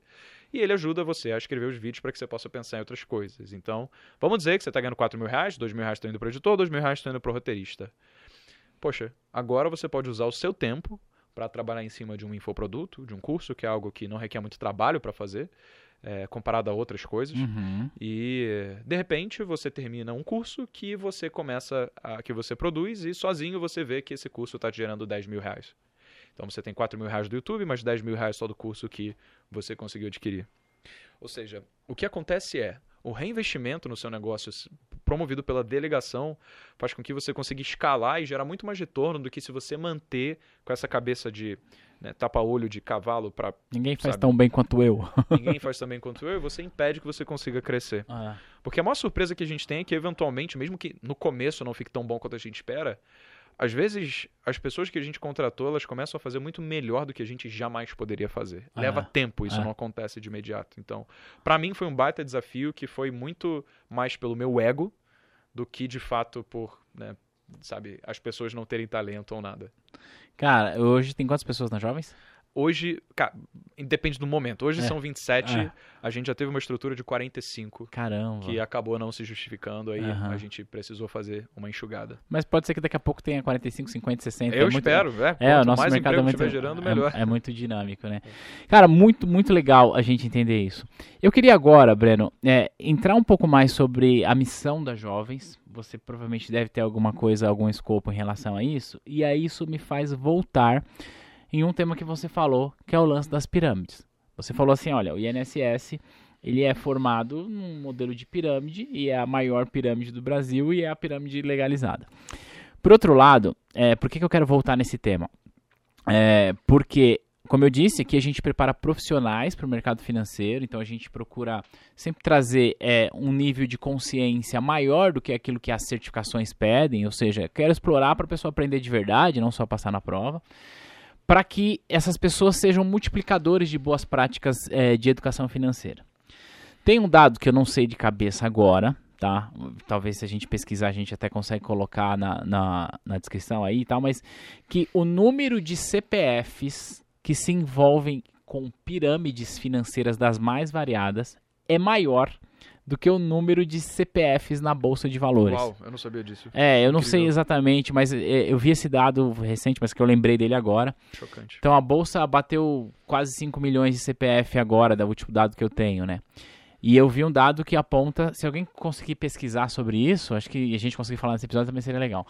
e ele ajuda você a escrever os vídeos para que você possa pensar em outras coisas. Então, vamos dizer que você está ganhando quatro mil reais, dois mil reais estão indo para o editor, dois mil reais estão indo para o roteirista. Poxa, agora você pode usar o seu tempo para trabalhar em cima de um infoproduto, de um curso, que é algo que não requer muito trabalho para fazer é, comparado a outras coisas. Uhum. E de repente você termina um curso que você começa a, que você produz e sozinho você vê que esse curso está te gerando 10 mil reais. Então você tem 4 mil reais do YouTube, mais 10 mil reais só do curso que você conseguiu adquirir. Ou seja, o que acontece é o reinvestimento no seu negócio promovido pela delegação faz com que você consiga escalar e gerar muito mais retorno do que se você manter com essa cabeça de né, tapa-olho de cavalo para. Ninguém faz sabe, tão bem quanto eu. ninguém faz tão [LAUGHS] bem quanto eu e você impede que você consiga crescer. Ah. Porque a maior surpresa que a gente tem é que, eventualmente, mesmo que no começo não fique tão bom quanto a gente espera, às vezes as pessoas que a gente contratou elas começam a fazer muito melhor do que a gente jamais poderia fazer. Ah. Leva tempo, isso ah. não acontece de imediato. Então, para mim foi um baita desafio que foi muito mais pelo meu ego do que de fato por, né, sabe, as pessoas não terem talento ou nada. Cara, hoje tem quantas pessoas nas Jovens? Hoje, cara, depende do momento. Hoje é. são 27, é. a gente já teve uma estrutura de 45. Caramba. Que acabou não se justificando, aí uhum. a gente precisou fazer uma enxugada. Mas pode ser que daqui a pouco tenha 45, 50, 60. Eu é espero, muito... é. É, o nosso mais mercado é muito, gerando, melhor. É, é, muito dinâmico, né? Cara, muito, muito legal a gente entender isso. Eu queria agora, Breno, é, entrar um pouco mais sobre a missão das jovens. Você provavelmente deve ter alguma coisa, algum escopo em relação a isso. E aí isso me faz voltar em um tema que você falou, que é o lance das pirâmides. Você falou assim, olha, o INSS ele é formado num modelo de pirâmide e é a maior pirâmide do Brasil e é a pirâmide legalizada. Por outro lado, é, por que, que eu quero voltar nesse tema? É, porque, como eu disse, aqui a gente prepara profissionais para o mercado financeiro, então a gente procura sempre trazer é, um nível de consciência maior do que aquilo que as certificações pedem, ou seja, quero explorar para a pessoa aprender de verdade, não só passar na prova para que essas pessoas sejam multiplicadores de boas práticas é, de educação financeira. Tem um dado que eu não sei de cabeça agora, tá? Talvez se a gente pesquisar a gente até consegue colocar na, na, na descrição aí e tal, mas que o número de CPFs que se envolvem com pirâmides financeiras das mais variadas é maior do que o número de CPFs na bolsa de valores. Uau, eu não sabia disso. É, eu não sei exatamente, mas é, eu vi esse dado recente, mas que eu lembrei dele agora. Chocante. Então a bolsa bateu quase 5 milhões de CPF agora, da último dado que eu tenho, né? E eu vi um dado que aponta, se alguém conseguir pesquisar sobre isso, acho que a gente conseguir falar nesse episódio também seria legal.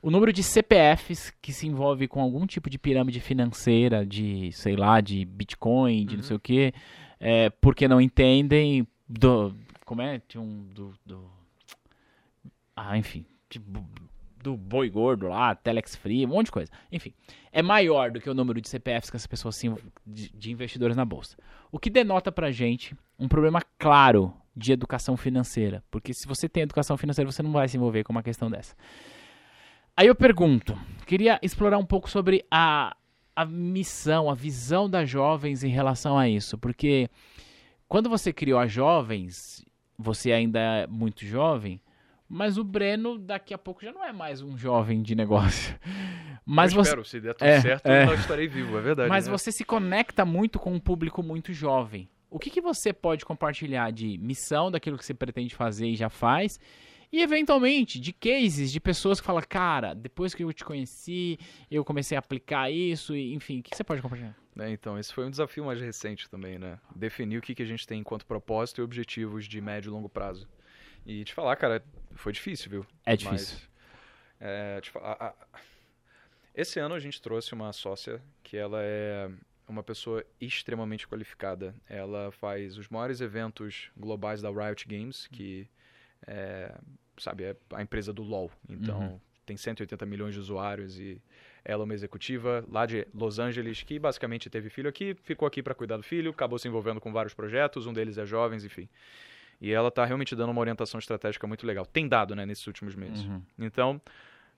O número de CPFs que se envolve com algum tipo de pirâmide financeira, de, sei lá, de Bitcoin, de uhum. não sei o quê, é, porque não entendem, do, como é? Tinha um do. do ah, enfim. Tipo, do boi gordo lá, Telex Free, um monte de coisa. Enfim, é maior do que o número de CPFs que as pessoas sim, de, de investidores na bolsa. O que denota pra gente um problema claro de educação financeira. Porque se você tem educação financeira, você não vai se envolver com uma questão dessa. Aí eu pergunto, queria explorar um pouco sobre a, a missão, a visão das jovens em relação a isso. Porque quando você criou as jovens, você ainda é muito jovem, mas o Breno daqui a pouco já não é mais um jovem de negócio. Mas eu você... espero, se der tudo é, certo, é. eu estarei vivo, é verdade. Mas né? você se conecta muito com um público muito jovem. O que, que você pode compartilhar de missão daquilo que você pretende fazer e já faz? E eventualmente de cases de pessoas que falam, cara, depois que eu te conheci, eu comecei a aplicar isso, e, enfim, o que você pode compartilhar? É, então, esse foi um desafio mais recente também, né? Definir o que, que a gente tem enquanto propósito e objetivos de médio e longo prazo. E te falar, cara, foi difícil, viu? É difícil. Mas, é, falar, a, a, esse ano a gente trouxe uma sócia que ela é uma pessoa extremamente qualificada. Ela faz os maiores eventos globais da Riot Games, que é, sabe, é a empresa do LoL. Então, uhum tem 180 milhões de usuários e ela é uma executiva lá de Los Angeles que basicamente teve filho aqui, ficou aqui para cuidar do filho, acabou se envolvendo com vários projetos, um deles é jovens, enfim. E ela está realmente dando uma orientação estratégica muito legal. Tem dado, né, nesses últimos meses. Uhum. Então,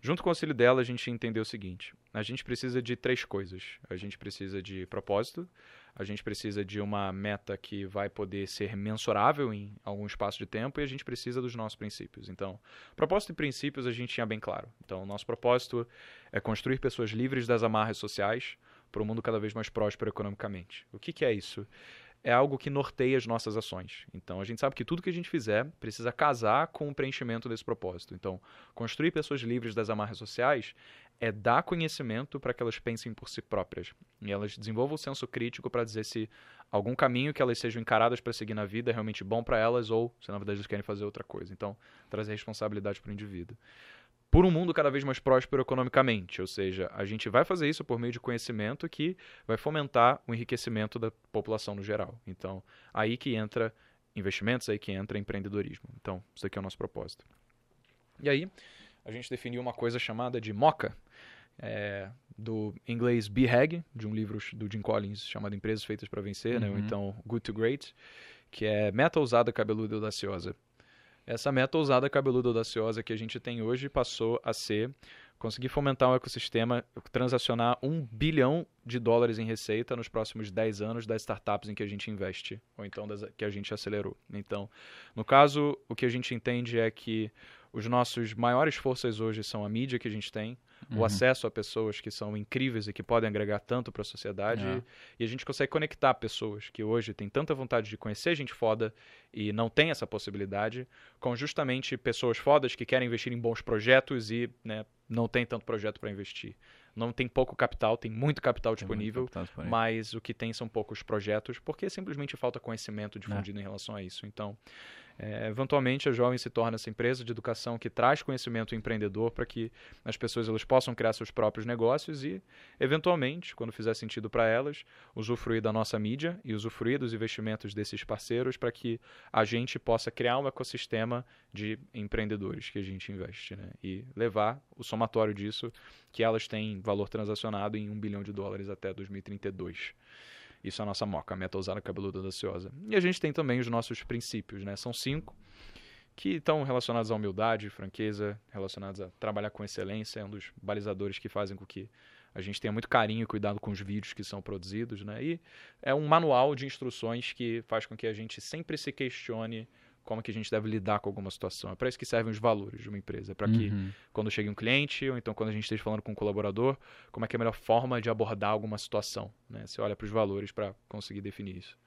junto com o auxílio dela, a gente entendeu o seguinte: a gente precisa de três coisas. A gente precisa de propósito, a gente precisa de uma meta que vai poder ser mensurável em algum espaço de tempo e a gente precisa dos nossos princípios. Então, propósito e princípios a gente tinha bem claro. Então, nosso propósito é construir pessoas livres das amarras sociais para um mundo cada vez mais próspero economicamente. O que, que é isso? é algo que norteia as nossas ações. Então a gente sabe que tudo que a gente fizer precisa casar com o preenchimento desse propósito. Então, construir pessoas livres das amarras sociais é dar conhecimento para que elas pensem por si próprias e elas desenvolvam o senso crítico para dizer se algum caminho que elas sejam encaradas para seguir na vida é realmente bom para elas ou se na verdade elas querem fazer outra coisa. Então, trazer responsabilidade para o indivíduo por um mundo cada vez mais próspero economicamente. Ou seja, a gente vai fazer isso por meio de conhecimento que vai fomentar o enriquecimento da população no geral. Então, aí que entra investimentos, aí que entra empreendedorismo. Então, isso aqui é o nosso propósito. E aí, a gente definiu uma coisa chamada de MOCA, é, do inglês BHAG, de um livro do Jim Collins chamado Empresas Feitas para Vencer, uhum. né? ou então Good to Great, que é meta ousada, cabeluda e audaciosa. Essa meta ousada, cabeluda audaciosa que a gente tem hoje passou a ser conseguir fomentar um ecossistema, transacionar um bilhão de dólares em receita nos próximos 10 anos das startups em que a gente investe, ou então das, que a gente acelerou. Então, no caso, o que a gente entende é que os nossos maiores forças hoje são a mídia que a gente tem, uhum. o acesso a pessoas que são incríveis e que podem agregar tanto para a sociedade. É. E a gente consegue conectar pessoas que hoje têm tanta vontade de conhecer gente foda e não tem essa possibilidade, com justamente pessoas fodas que querem investir em bons projetos e né, não tem tanto projeto para investir. Não tem pouco capital, tem muito capital, tem disponível, muito capital disponível, mas o que tem são poucos projetos, porque simplesmente falta conhecimento difundido é. em relação a isso. Então, é, eventualmente, a Jovem se torna essa empresa de educação que traz conhecimento empreendedor para que as pessoas elas possam criar seus próprios negócios e, eventualmente, quando fizer sentido para elas, usufruir da nossa mídia e usufruir dos investimentos desses parceiros para que a gente possa criar um ecossistema de empreendedores que a gente investe né? e levar o somatório disso, que elas têm valor transacionado em um bilhão de dólares até 2032. Isso é a nossa moca, a meta usada cabeluda audaciosa. E a gente tem também os nossos princípios, né? São cinco que estão relacionados à humildade, franqueza, relacionados a trabalhar com excelência, é um dos balizadores que fazem com que a gente tenha muito carinho e cuidado com os vídeos que são produzidos, né? E é um manual de instruções que faz com que a gente sempre se questione como que a gente deve lidar com alguma situação. É para isso que servem os valores de uma empresa. É para que uhum. quando chegue um cliente, ou então quando a gente esteja falando com um colaborador, como é que é a melhor forma de abordar alguma situação. Né? Você olha para os valores para conseguir definir isso.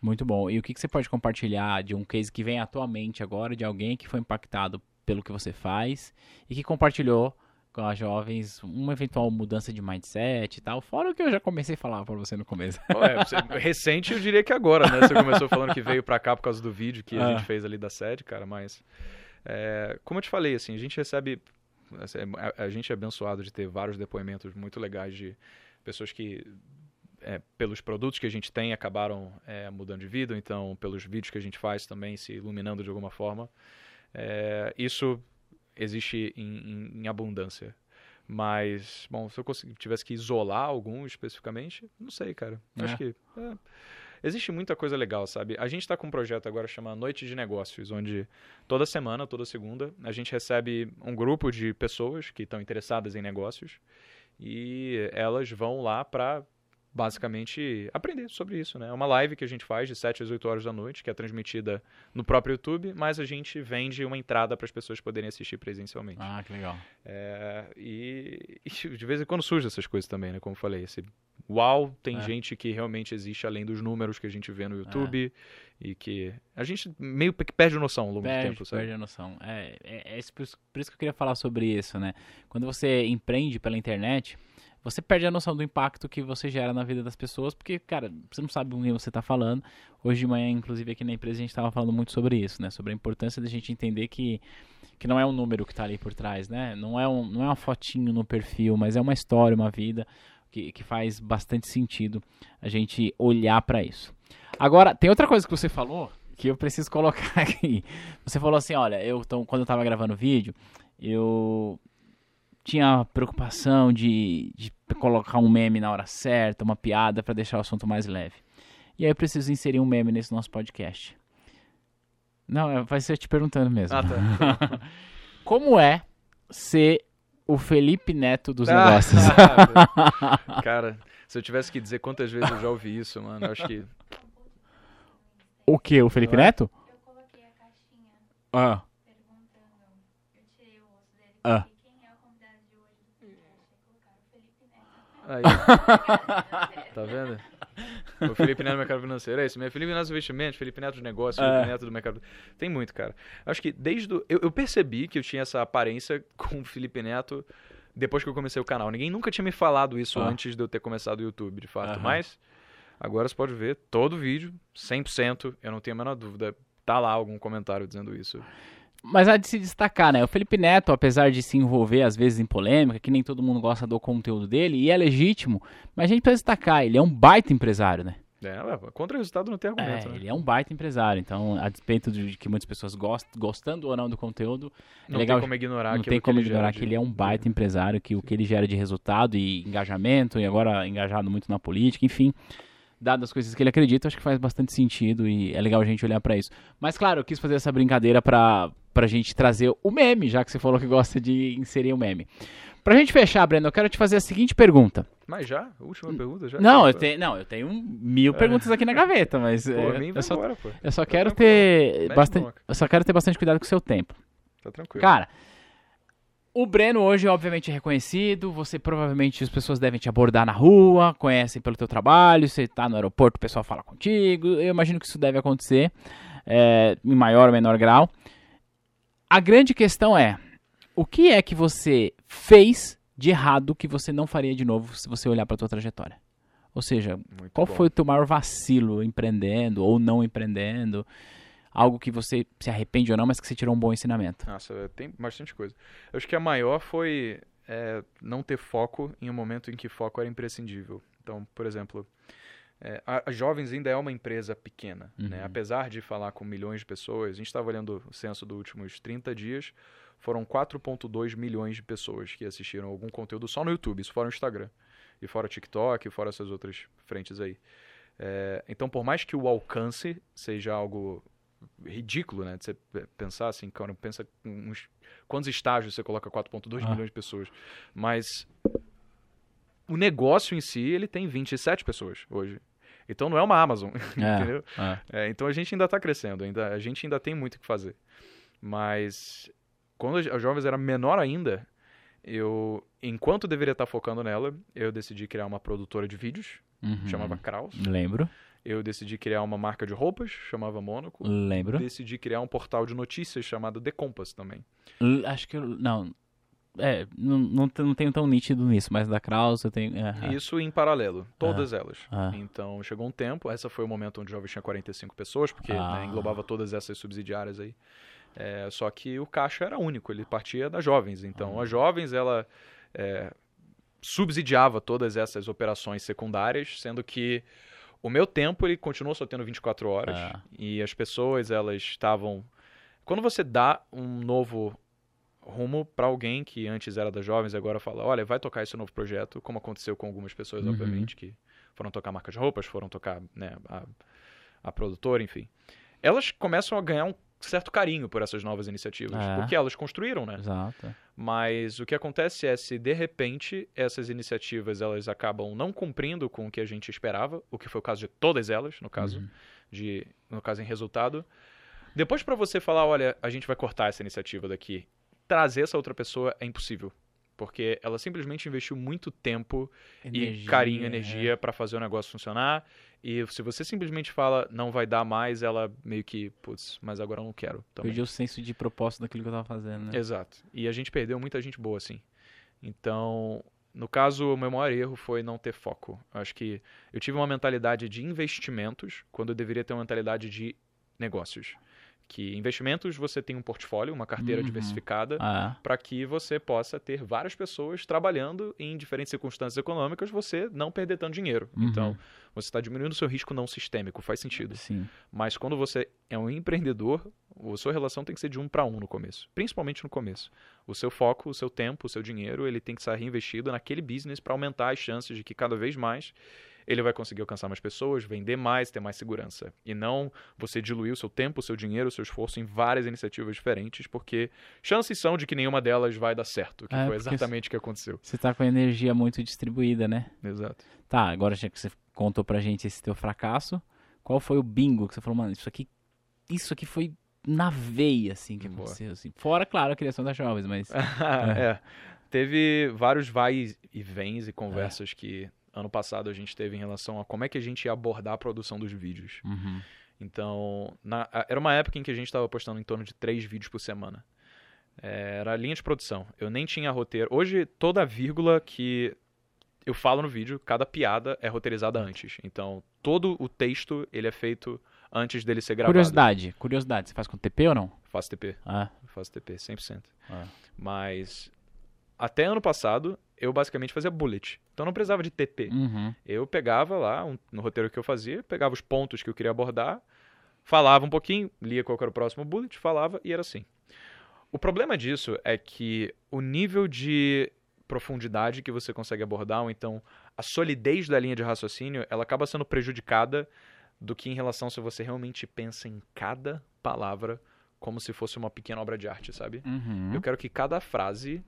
Muito bom. E o que, que você pode compartilhar de um case que vem atualmente agora, de alguém que foi impactado pelo que você faz e que compartilhou com as jovens uma eventual mudança de mindset e tal. Fora o que eu já comecei a falar para você no começo. É, [LAUGHS] recente eu diria que agora, né? Você começou falando que veio para cá por causa do vídeo que a ah. gente fez ali da sede, cara, mas é, como eu te falei, assim, a gente recebe assim, a, a gente é abençoado de ter vários depoimentos muito legais de pessoas que é, pelos produtos que a gente tem acabaram é, mudando de vida, então pelos vídeos que a gente faz também se iluminando de alguma forma. É, isso existe em, em, em abundância. Mas, bom, se eu tivesse que isolar algum especificamente, não sei, cara. É. Acho que. É, existe muita coisa legal, sabe? A gente está com um projeto agora chamado Noite de Negócios, onde toda semana, toda segunda, a gente recebe um grupo de pessoas que estão interessadas em negócios e elas vão lá para basicamente aprender sobre isso, né? É uma live que a gente faz de 7 às 8 horas da noite, que é transmitida no próprio YouTube, mas a gente vende uma entrada para as pessoas poderem assistir presencialmente. Ah, que legal. É, e, [LAUGHS] e, de vez em quando surgem essas coisas também, né? Como eu falei, esse uau, tem é. gente que realmente existe além dos números que a gente vê no YouTube é. e que a gente meio que perde a noção ao longo perde, do tempo, sabe? Perde a noção. É, é, é por isso que eu queria falar sobre isso, né? Quando você empreende pela internet você perde a noção do impacto que você gera na vida das pessoas, porque, cara, você não sabe com quem você está falando. Hoje de manhã, inclusive, aqui na empresa, a gente estava falando muito sobre isso, né? Sobre a importância da gente entender que, que não é um número que está ali por trás, né? Não é, um, não é uma fotinho no perfil, mas é uma história, uma vida que, que faz bastante sentido a gente olhar para isso. Agora, tem outra coisa que você falou que eu preciso colocar [LAUGHS] aqui. Você falou assim, olha, eu tô, quando eu estava gravando o vídeo, eu tinha a preocupação de, de colocar um meme na hora certa, uma piada pra deixar o assunto mais leve. E aí eu preciso inserir um meme nesse nosso podcast. Não, é- vai ser te perguntando mesmo. Ah, tá. [LAUGHS] Como é ser o Felipe Neto dos Ah, negócios? [LAUGHS] [LAUGHS] Cara, se eu tivesse que dizer quantas vezes eu já ouvi isso, mano, eu acho que. o que? O Felipe é? Neto? Eu coloquei a caixinha Ah, perguntando, eu tirei o rosto dele Ah. coloquei quem é o convidado de hoje do podcast. Aí [LAUGHS] tá vendo? O Felipe Neto do mercado financeiro, é isso mesmo. Felipe Neto dos investimentos, Felipe Neto dos negócios, É. Felipe Neto do mercado. Tem muito, cara. Acho que desde. O... Eu, eu percebi que eu tinha essa aparência [LAUGHS] com o Felipe Neto depois que eu comecei o canal. Ninguém nunca tinha me falado isso Ah. antes de eu ter começado o YouTube, de fato. Aham. Mas agora você pode ver todo vídeo, 100%, eu não tenho a menor dúvida. Tá lá algum comentário dizendo isso. Mas há de se destacar, né? O Felipe Neto, apesar de se envolver às vezes em polêmica, que nem todo mundo gosta do conteúdo dele, e é legítimo, mas a gente precisa destacar, ele é um baita empresário, né? É. Contra o resultado não tem É, argumento, né? ele é um baita empresário, então, a despeito de que muitas pessoas gostam, gostando ou não do conteúdo, Não legal- tem como ignorar não tem como ele ignorar gera que de- ele é um baita empresário, que o que ele gera de resultado e engajamento, e agora engajado muito na política, enfim, dadas as coisas que ele acredita, acho que faz bastante sentido e é legal a gente olhar pra isso. Mas claro, eu quis fazer essa brincadeira pra, pra gente trazer o meme, já que você falou que gosta de inserir o meme. Pra gente fechar, Breno, eu quero te fazer a seguinte pergunta. Mas já? Última pergunta já? Não, eu Pô, tenho, não, eu tenho mil perguntas aqui na gaveta, mas Pô, é, nem eu, vai só, embora, eu só quero ter bastante, eu só quero ter bastante cuidado com o seu tempo. Tá tranquilo. Cara, o Breno hoje, obviamente, é reconhecido. Você provavelmente as pessoas devem te abordar na rua, conhecem pelo teu trabalho. Você tá no aeroporto, o pessoal fala contigo. Eu imagino que isso deve acontecer é, em maior ou menor grau. A grande questão é: o que é que você fez de errado que você não faria de novo se você olhar para tua trajetória? Ou seja, Muito qual bom. foi o teu maior vacilo empreendendo ou não empreendendo? Algo que você se arrepende ou não, mas que você tirou um bom ensinamento. Nossa, tem bastante coisa. Eu acho que a maior foi é, não ter foco em um momento em que foco era imprescindível. Então, por exemplo, é, a, a Jovens ainda é uma empresa pequena. Né? Uhum. Apesar de falar com milhões de pessoas, a gente estava olhando o censo dos últimos 30 dias, foram 4,2 milhões de pessoas que assistiram algum conteúdo só no YouTube, isso fora o Instagram. E fora o TikTok, e fora essas outras frentes aí. É, então, por mais que o alcance seja algo ridículo, né? De você pe- pensar assim, cara, pensa uns, quantos estágios você coloca 4.2 Ah. milhões de pessoas. Mas o negócio em si, ele tem 27 pessoas hoje. Então não é uma Amazon, [LAUGHS] entendeu? É. É, então a gente ainda está crescendo, ainda, a gente ainda tem muito o que fazer. Mas quando a Jovens era menor ainda, eu, enquanto deveria estar focando nela, eu decidi criar uma produtora de vídeos, Uhum. chamava Kraus. Lembro, Eu decidi criar uma marca de roupas, chamava Mônaco. lembro. Decidi criar um portal de notícias chamado The Compass também. L- Acho que eu. Não. É, não, não, não tenho tão nítido nisso, mas da Kraus eu tenho. é, E Isso em paralelo, todas elas. Ah. Então chegou um tempo, essa foi o momento onde o Jovem tinha 45 pessoas, porque Ah. né, englobava todas essas subsidiárias aí. É, só que o caixa era único, ele partia das jovens. Então Ah. a jovens, ela é, subsidiava todas essas operações secundárias, sendo que o meu tempo ele continuou só tendo 24 horas. Ah. E as pessoas, elas estavam... Quando você dá um novo rumo para alguém que antes era das jovens e agora fala, olha, vai tocar esse novo projeto, como aconteceu com algumas pessoas, Uhum. obviamente, que foram tocar marca de roupas, foram tocar né, a, a produtora, enfim. Elas começam a ganhar um certo carinho por essas novas iniciativas, É. porque elas construíram, né? Exato. Mas o que acontece é se de repente essas iniciativas elas acabam não cumprindo com o que a gente esperava, o que foi o caso de todas elas, no caso, Uhum. de no caso em resultado. Depois para você falar, olha, a gente vai cortar essa iniciativa daqui, trazer essa outra pessoa é impossível, porque ela simplesmente investiu muito tempo e carinho, é. energia para fazer o negócio funcionar. E se você simplesmente fala não vai dar mais, ela meio que, putz, mas agora eu não quero. Também. Perdi o senso de propósito daquilo que eu tava fazendo, né? Exato. E a gente perdeu muita gente boa, assim. Então, no caso, o meu maior erro foi não ter foco. Eu acho que eu tive uma mentalidade de investimentos quando eu deveria ter uma mentalidade de negócios. Que investimentos você tem um portfólio, uma carteira Uhum. diversificada, Ah, para que você possa ter várias pessoas trabalhando em diferentes circunstâncias econômicas, você não perder tanto dinheiro. Uhum. Então, você está diminuindo o seu risco não sistêmico, faz sentido. sim. Mas quando você é um empreendedor, a sua relação tem que ser de um para um no começo, principalmente no começo. O seu foco, o seu tempo, o seu dinheiro, ele tem que ser reinvestido naquele business para aumentar as chances de que cada vez mais ele vai conseguir alcançar mais pessoas, vender mais, ter mais segurança. E não você diluir o seu tempo, o seu dinheiro, o seu esforço em várias iniciativas diferentes, porque chances são de que nenhuma delas vai dar certo, que É, foi exatamente o que aconteceu. Você tá com a energia muito distribuída, né? Exato. Tá, agora já que você contou pra gente esse teu fracasso, qual foi o bingo que você falou, mano, isso aqui, isso aqui foi na veia, assim, que Boa. aconteceu, assim. Fora, claro, a criação das jovens, mas... [LAUGHS] é. Teve vários vai e vens e conversas que ano passado a gente teve em relação a como é que a gente ia abordar a produção dos vídeos. Uhum. Então, na- era uma época em que a gente estava postando em torno de três vídeos por semana. É, era a linha de produção. Eu nem tinha roteiro. Hoje, toda vírgula que eu falo no vídeo, cada piada é roteirizada antes. Então, todo o texto, ele é feito antes dele ser gravado. Curiosidade, curiosidade, você faz com TP ou não? Faço TP. Ah, Faço TP, 100%. ah. Mas até ano passado, eu basicamente fazia bullet. Então não precisava de TP. Uhum. Eu pegava lá, um- no roteiro que eu fazia, pegava os pontos que eu queria abordar, falava um pouquinho, lia qual era o próximo bullet, falava e era assim. O problema disso é que o nível de profundidade que você consegue abordar, ou então a solidez da linha de raciocínio, ela acaba sendo prejudicada do que em relação se você realmente pensa em cada palavra como se fosse uma pequena obra de arte, sabe? Uhum. Eu quero que cada frase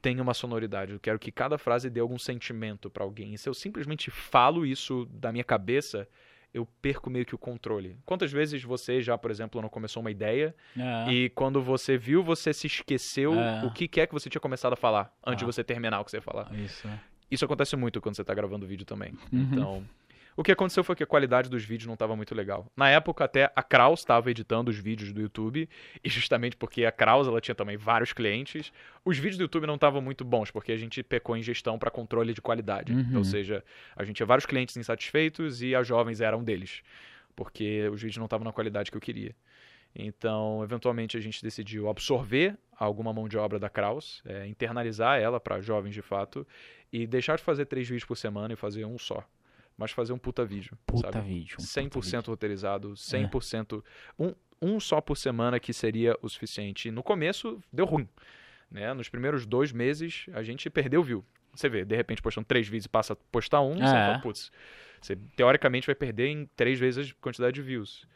tenha uma sonoridade. Eu quero que cada frase dê algum sentimento pra alguém. E se eu simplesmente falo isso da minha cabeça, eu perco meio que o controle. Quantas vezes você já, por exemplo, não começou uma ideia É. e quando você viu, você se esqueceu É. o que é que você tinha começado a falar antes Ah. de você terminar o que você ia falar? Isso. Isso acontece muito quando você tá gravando vídeo também. Uhum. Então, o que aconteceu foi que a qualidade dos vídeos não estava muito legal. Na época, até a Kraus estava editando os vídeos do YouTube, [LAUGHS] e justamente porque a Kraus ela tinha também vários clientes, os vídeos do YouTube não estavam muito bons, porque a gente pecou em gestão para controle de qualidade. Uhum. Ou seja, a gente tinha vários clientes insatisfeitos e as jovens eram um deles, porque os vídeos não estavam na qualidade que eu queria. Então, eventualmente, a gente decidiu absorver alguma mão de obra da Kraus, é, internalizar ela para jovens de fato, e deixar de fazer três vídeos por semana e fazer um só. Mas fazer um puta vídeo. Puta sabe? vídeo. um puta 100% vídeo. roteirizado, 100%. Um, um só por semana que seria o suficiente. No começo, deu ruim. Né? Nos primeiros dois meses, a gente perdeu view. Você vê, de repente, postando três vídeos e passa a postar um, você É. fala, putz, você teoricamente vai perder em três vezes a quantidade de views.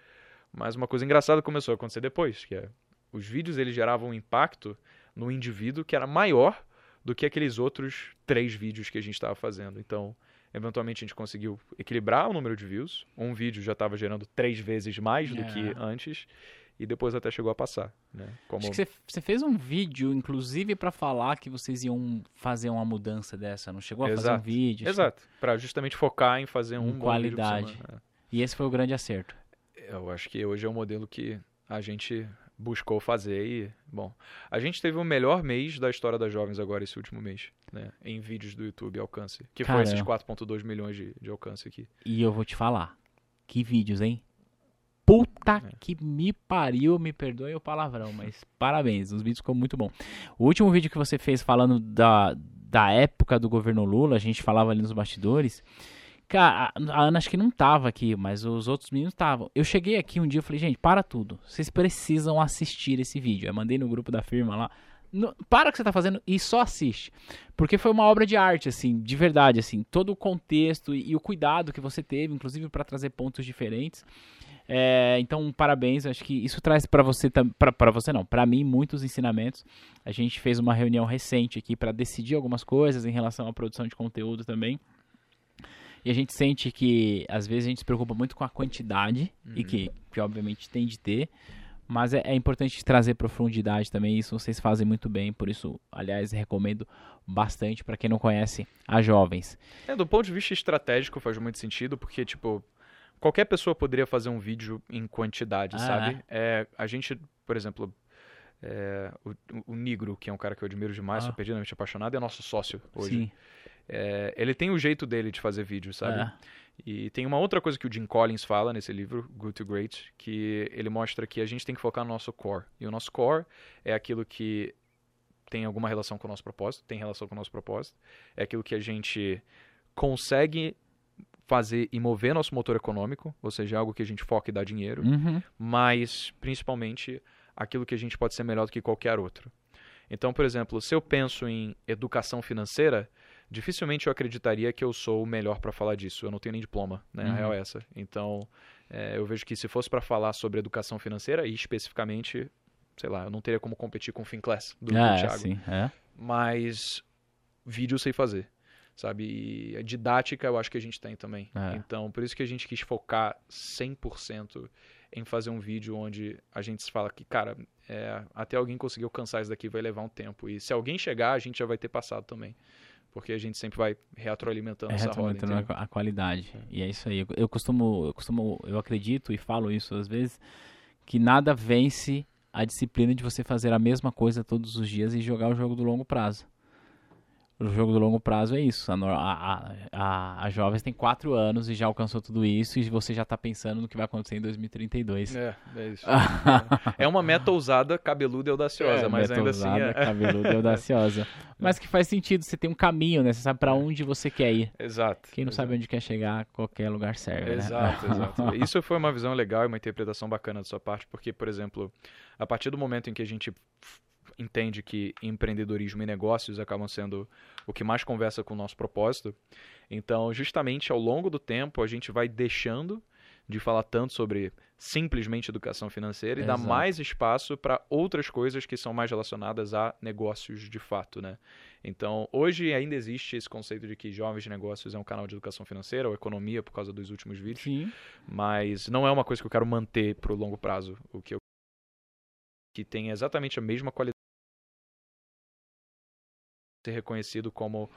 Mas uma coisa engraçada começou a acontecer depois, que é os vídeos eles geravam um impacto no indivíduo que era maior do que aqueles outros três vídeos que a gente estava fazendo. Então, eventualmente a gente conseguiu equilibrar o número de views. Um vídeo já estava gerando três vezes mais do É. que antes. E depois até chegou a passar, né? Como... Acho que você, fez um vídeo, inclusive, pra falar que vocês iam fazer uma mudança dessa. Não chegou a fazer um Exato. vídeo? Exato. Pra justamente focar em fazer um bom qualidade. semana. E esse foi o grande acerto. É. Eu acho que hoje é o modelo que a gente buscou fazer e, bom, a gente teve o melhor mês da história das jovens agora esse último mês, né? Em vídeos do YouTube alcance, que foi esses Caramba. 4.2 milhões de, de alcance aqui. E eu vou te falar. Que vídeos, hein? Puta É. que me pariu, me perdoe o palavrão, mas [LAUGHS] parabéns, os vídeos ficou muito bom. O último vídeo que você fez falando da, da época do governo Lula, a gente falava ali nos bastidores. Cara, a Ana acho que não tava aqui, mas os outros meninos estavam. Eu cheguei aqui um dia e falei, gente, para tudo. Vocês precisam assistir esse vídeo. Eu mandei no grupo da firma lá. No- para o que você tá fazendo e só assiste. Porque foi uma obra de arte, assim, de verdade, assim. Todo o contexto e, e o cuidado que você teve, inclusive para trazer pontos diferentes. É, então, parabéns. Acho que isso traz para você, para você não, para mim, muitos ensinamentos. A gente fez uma reunião recente aqui para decidir algumas coisas em relação à produção de conteúdo também. E a gente sente que às vezes a gente se preocupa muito com a quantidade, e que, que obviamente tem de ter, mas é, é importante trazer profundidade também. Isso vocês fazem muito bem, por isso, aliás, recomendo bastante para quem não conhece as jovens. É, do ponto de vista estratégico faz muito sentido, porque, tipo, qualquer pessoa poderia fazer um vídeo em quantidade, Ah, sabe? É, a gente, por exemplo, é, o, o Nigro, que é um cara que eu admiro demais, Ah. sou perdidamente apaixonado, é nosso sócio hoje. Sim. É, ele tem o jeito dele de fazer vídeo, sabe? É. E tem uma outra coisa que o Jim Collins fala nesse livro, Good to Great, que ele mostra que a gente tem que focar no nosso core. E o nosso core é aquilo que tem alguma relação com o nosso propósito, tem relação com o nosso propósito, é aquilo que a gente consegue fazer e mover nosso motor econômico, ou seja, algo que a gente foca e dá dinheiro, Uhum. mas principalmente aquilo que a gente pode ser melhor do que qualquer outro. Então, por exemplo, se eu penso em educação financeira, dificilmente eu acreditaria que eu sou o melhor para falar disso. Eu não tenho nem diploma, né? Uhum. A real é essa. Então, é, eu vejo que se fosse para falar sobre educação financeira, e especificamente, sei lá, eu não teria como competir com o Finclass do, do É, Thiago sim, é. mas vídeo eu sei fazer, sabe? E a didática eu acho que a gente tem também. É. Então, por isso que a gente quis focar 100% em fazer um vídeo onde a gente fala que, cara, é, até alguém conseguir alcançar isso daqui vai levar um tempo. E se alguém chegar, a gente já vai ter passado também. Porque a gente sempre vai retroalimentando É essa roda. retroalimentando a qualidade. E é isso aí. Eu costumo, eu costumo, eu acredito e falo isso às vezes, que nada vence a disciplina de você fazer a mesma coisa todos os dias e jogar o jogo do longo prazo. O jogo do longo prazo é isso. A, a, a, a, jovens tem quatro anos e já alcançou tudo isso e você já está pensando no que vai acontecer em 2032. É, é isso. [LAUGHS] é uma meta ousada, cabeluda e audaciosa, É, mas meta ainda assim ousada, é... cabeluda e audaciosa. [LAUGHS] Mas que faz sentido, você tem um caminho, né? Você sabe pra onde você quer ir. Exato. Quem não exato. sabe onde quer chegar, qualquer lugar serve, né? Exato, exato. [LAUGHS] Isso foi uma visão legal e uma interpretação bacana da sua parte, porque, por exemplo, a partir do momento em que a gente entende que empreendedorismo e negócios acabam sendo o que mais conversa com o nosso propósito, então, justamente ao longo do tempo, a gente vai deixando de falar tanto sobre simplesmente educação financeira e dar Exato. mais espaço para outras coisas que são mais relacionadas a negócios de fato, né? Então, hoje ainda existe esse conceito de que Jovens de Negócios é um canal de educação financeira ou economia por causa dos últimos vídeos, Sim. mas não é uma coisa que eu quero manter pro longo prazo. O que eu que tem exatamente a mesma qualidade ser reconhecido como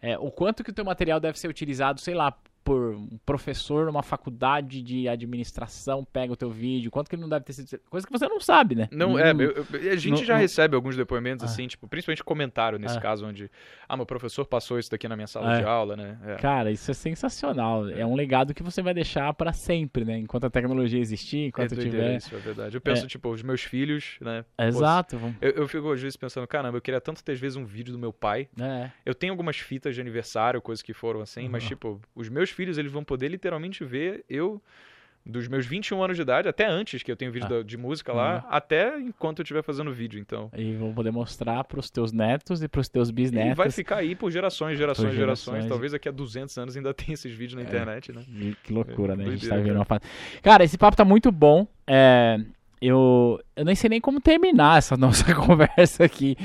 É, o quanto que o teu material deve ser utilizado, sei lá, por um professor numa faculdade de administração pega o teu vídeo, quanto que ele não deve ter sido... Coisa que você não sabe, né? Não, é, eu- eu- a gente não- já não- recebe alguns depoimentos Ah. assim, tipo, principalmente comentário nesse Ah. caso onde, ah, meu professor passou isso daqui na minha sala É. de aula, né? É. Cara, isso é sensacional. É um legado que você vai deixar pra sempre, né? Enquanto a tecnologia existir, É enquanto doideira tiver... isso, é verdade. Eu penso, tipo, os meus filhos, né? Exato. vamos- Eu, eu fico às vezes pensando, caramba, eu queria tanto ter às vezes um vídeo do meu pai. É. Eu tenho algumas fitas de aniversário, coisas que foram assim, mas Uhum. tipo, os meus filhos, eles vão poder literalmente ver eu dos meus 21 anos de idade, até antes que eu tenho vídeo Ah. da- de música lá, Uhum. até enquanto eu estiver fazendo vídeo, então. E vou poder mostrar pros teus netos e pros teus E bisnetos. vai ficar aí por gerações, gerações, Por gerações. gerações. Talvez daqui a 200 anos ainda [LAUGHS] tenha esses vídeos na É. internet, né? Que loucura, É, né? A gente doideira, tá vivendo uma fase. Cara, esse papo tá muito bom. É, eu, eu nem sei nem como terminar essa [LAUGHS] nossa conversa aqui.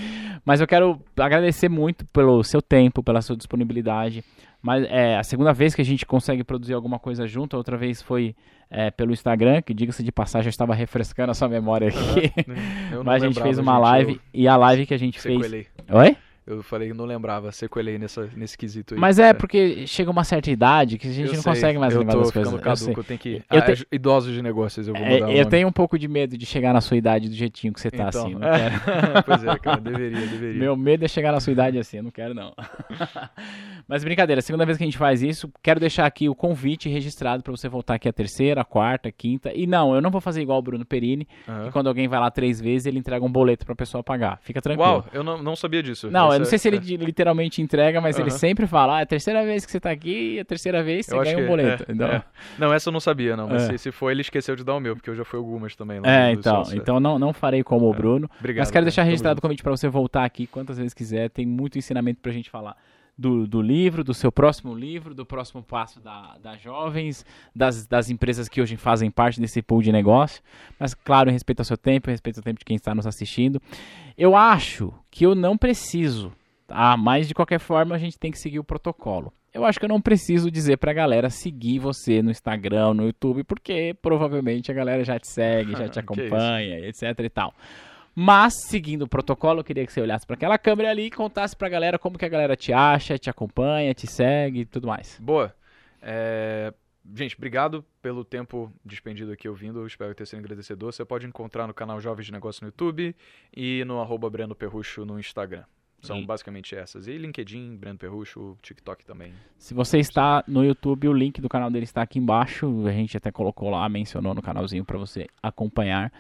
Mas eu quero agradecer muito pelo seu tempo, pela sua disponibilidade. Mas é a segunda vez que a gente consegue produzir alguma coisa junto. A outra vez foi é, pelo Instagram, que diga-se de passagem, eu estava refrescando a sua memória aqui. Eu Mas a gente fez uma gente, live e a live que a gente Eu fez. sequelei. Oi? Eu falei que não lembrava, sequelei nessa, nesse quesito aí. Mas é porque chega uma certa idade que a gente Eu não sei, consegue mais lembrar das coisas. ficando Eu caduco, eu tenho que... Eu Ah, te- Idosos de negócios, eu vou É, mudar o eu tenho um pouco de medo de chegar na sua idade do jeitinho que você tá Então, assim. Não [LAUGHS] quero. pois é, cara, deveria, deveria. Meu medo é chegar na sua idade assim, eu não quero não. [LAUGHS] Mas brincadeira, segunda vez que a gente faz isso, quero deixar aqui o convite registrado pra você voltar aqui a terceira, a quarta, a quinta. E não, eu não vou fazer igual o Bruno Perini, Aham. que quando alguém vai lá três vezes, ele entrega um boleto pra pessoa pagar. Fica tranquilo. Uau, eu não, não sabia disso. Não, não sei se ele é, literalmente entrega, mas ele Aham. sempre fala, ah, é a terceira vez que você tá aqui, e a terceira vez você eu ganha um boleto. é, então, é. Não, essa eu não sabia, não. Mas É. se, se for, ele esqueceu de dar o meu, porque eu já fui algumas também. lá É, então, é. então não, não farei como o Bruno. Obrigado. Mas quero deixar cara. Tamo registrado o convite para você voltar aqui quantas vezes quiser. Tem muito ensinamento pra gente falar do, do livro, do seu próximo livro, do próximo passo da, das jovens, das, das empresas que hoje fazem parte desse pool de negócio. Mas, claro, em respeito ao seu tempo, em respeito ao tempo de quem está nos assistindo. Eu acho que eu não preciso, tá? Mas, de qualquer forma, a gente tem que seguir o protocolo. Eu acho que eu não preciso dizer pra galera seguir você no Instagram, no YouTube, porque provavelmente a galera já te segue, [LAUGHS] já te acompanha, etc e tal. Mas, seguindo o protocolo, eu queria que você olhasse pra aquela câmera ali e contasse pra galera como que a galera te acha, te acompanha, te segue e tudo mais. Boa. É, gente, obrigado pelo tempo despendido aqui ouvindo. Espero ter sido agradecedor. Você pode encontrar no canal Jovens de Negócio no YouTube e no arroba Breno Perrucho no Instagram. São basicamente essas. E LinkedIn, Breno Perrucho, TikTok também. Se você está no YouTube, o link do canal dele está aqui embaixo. A gente até colocou lá, mencionou no canalzinho para você acompanhar.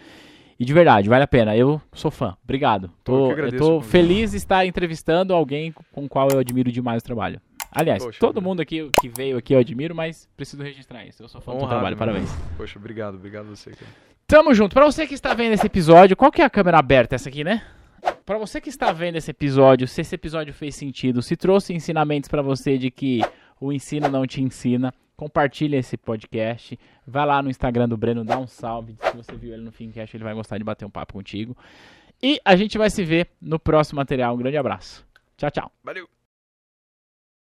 E de verdade, vale a pena. Eu sou fã. Obrigado. Eu Tô, eu agradeço tô o convite. feliz de estar entrevistando alguém com o qual eu admiro demais o trabalho. Aliás, Poxa todo mundo aqui que veio aqui eu admiro, mas preciso registrar isso. Eu sou fã do Honrado, trabalho. mano. Parabéns. Poxa, obrigado, obrigado a você, cara. Tamo junto. Pra você que está vendo esse episódio, qual que é a câmera aberta? Essa aqui, né? Pra você que está vendo esse episódio, se esse episódio fez sentido, se trouxe ensinamentos pra você de que o ensino não te ensina, compartilha esse podcast. Vai lá no Instagram do Breno, dá um salve. Se você viu ele no Fincast, ele vai gostar de bater um papo contigo. E a gente vai se ver no próximo material. Um grande abraço. Tchau, tchau. Valeu!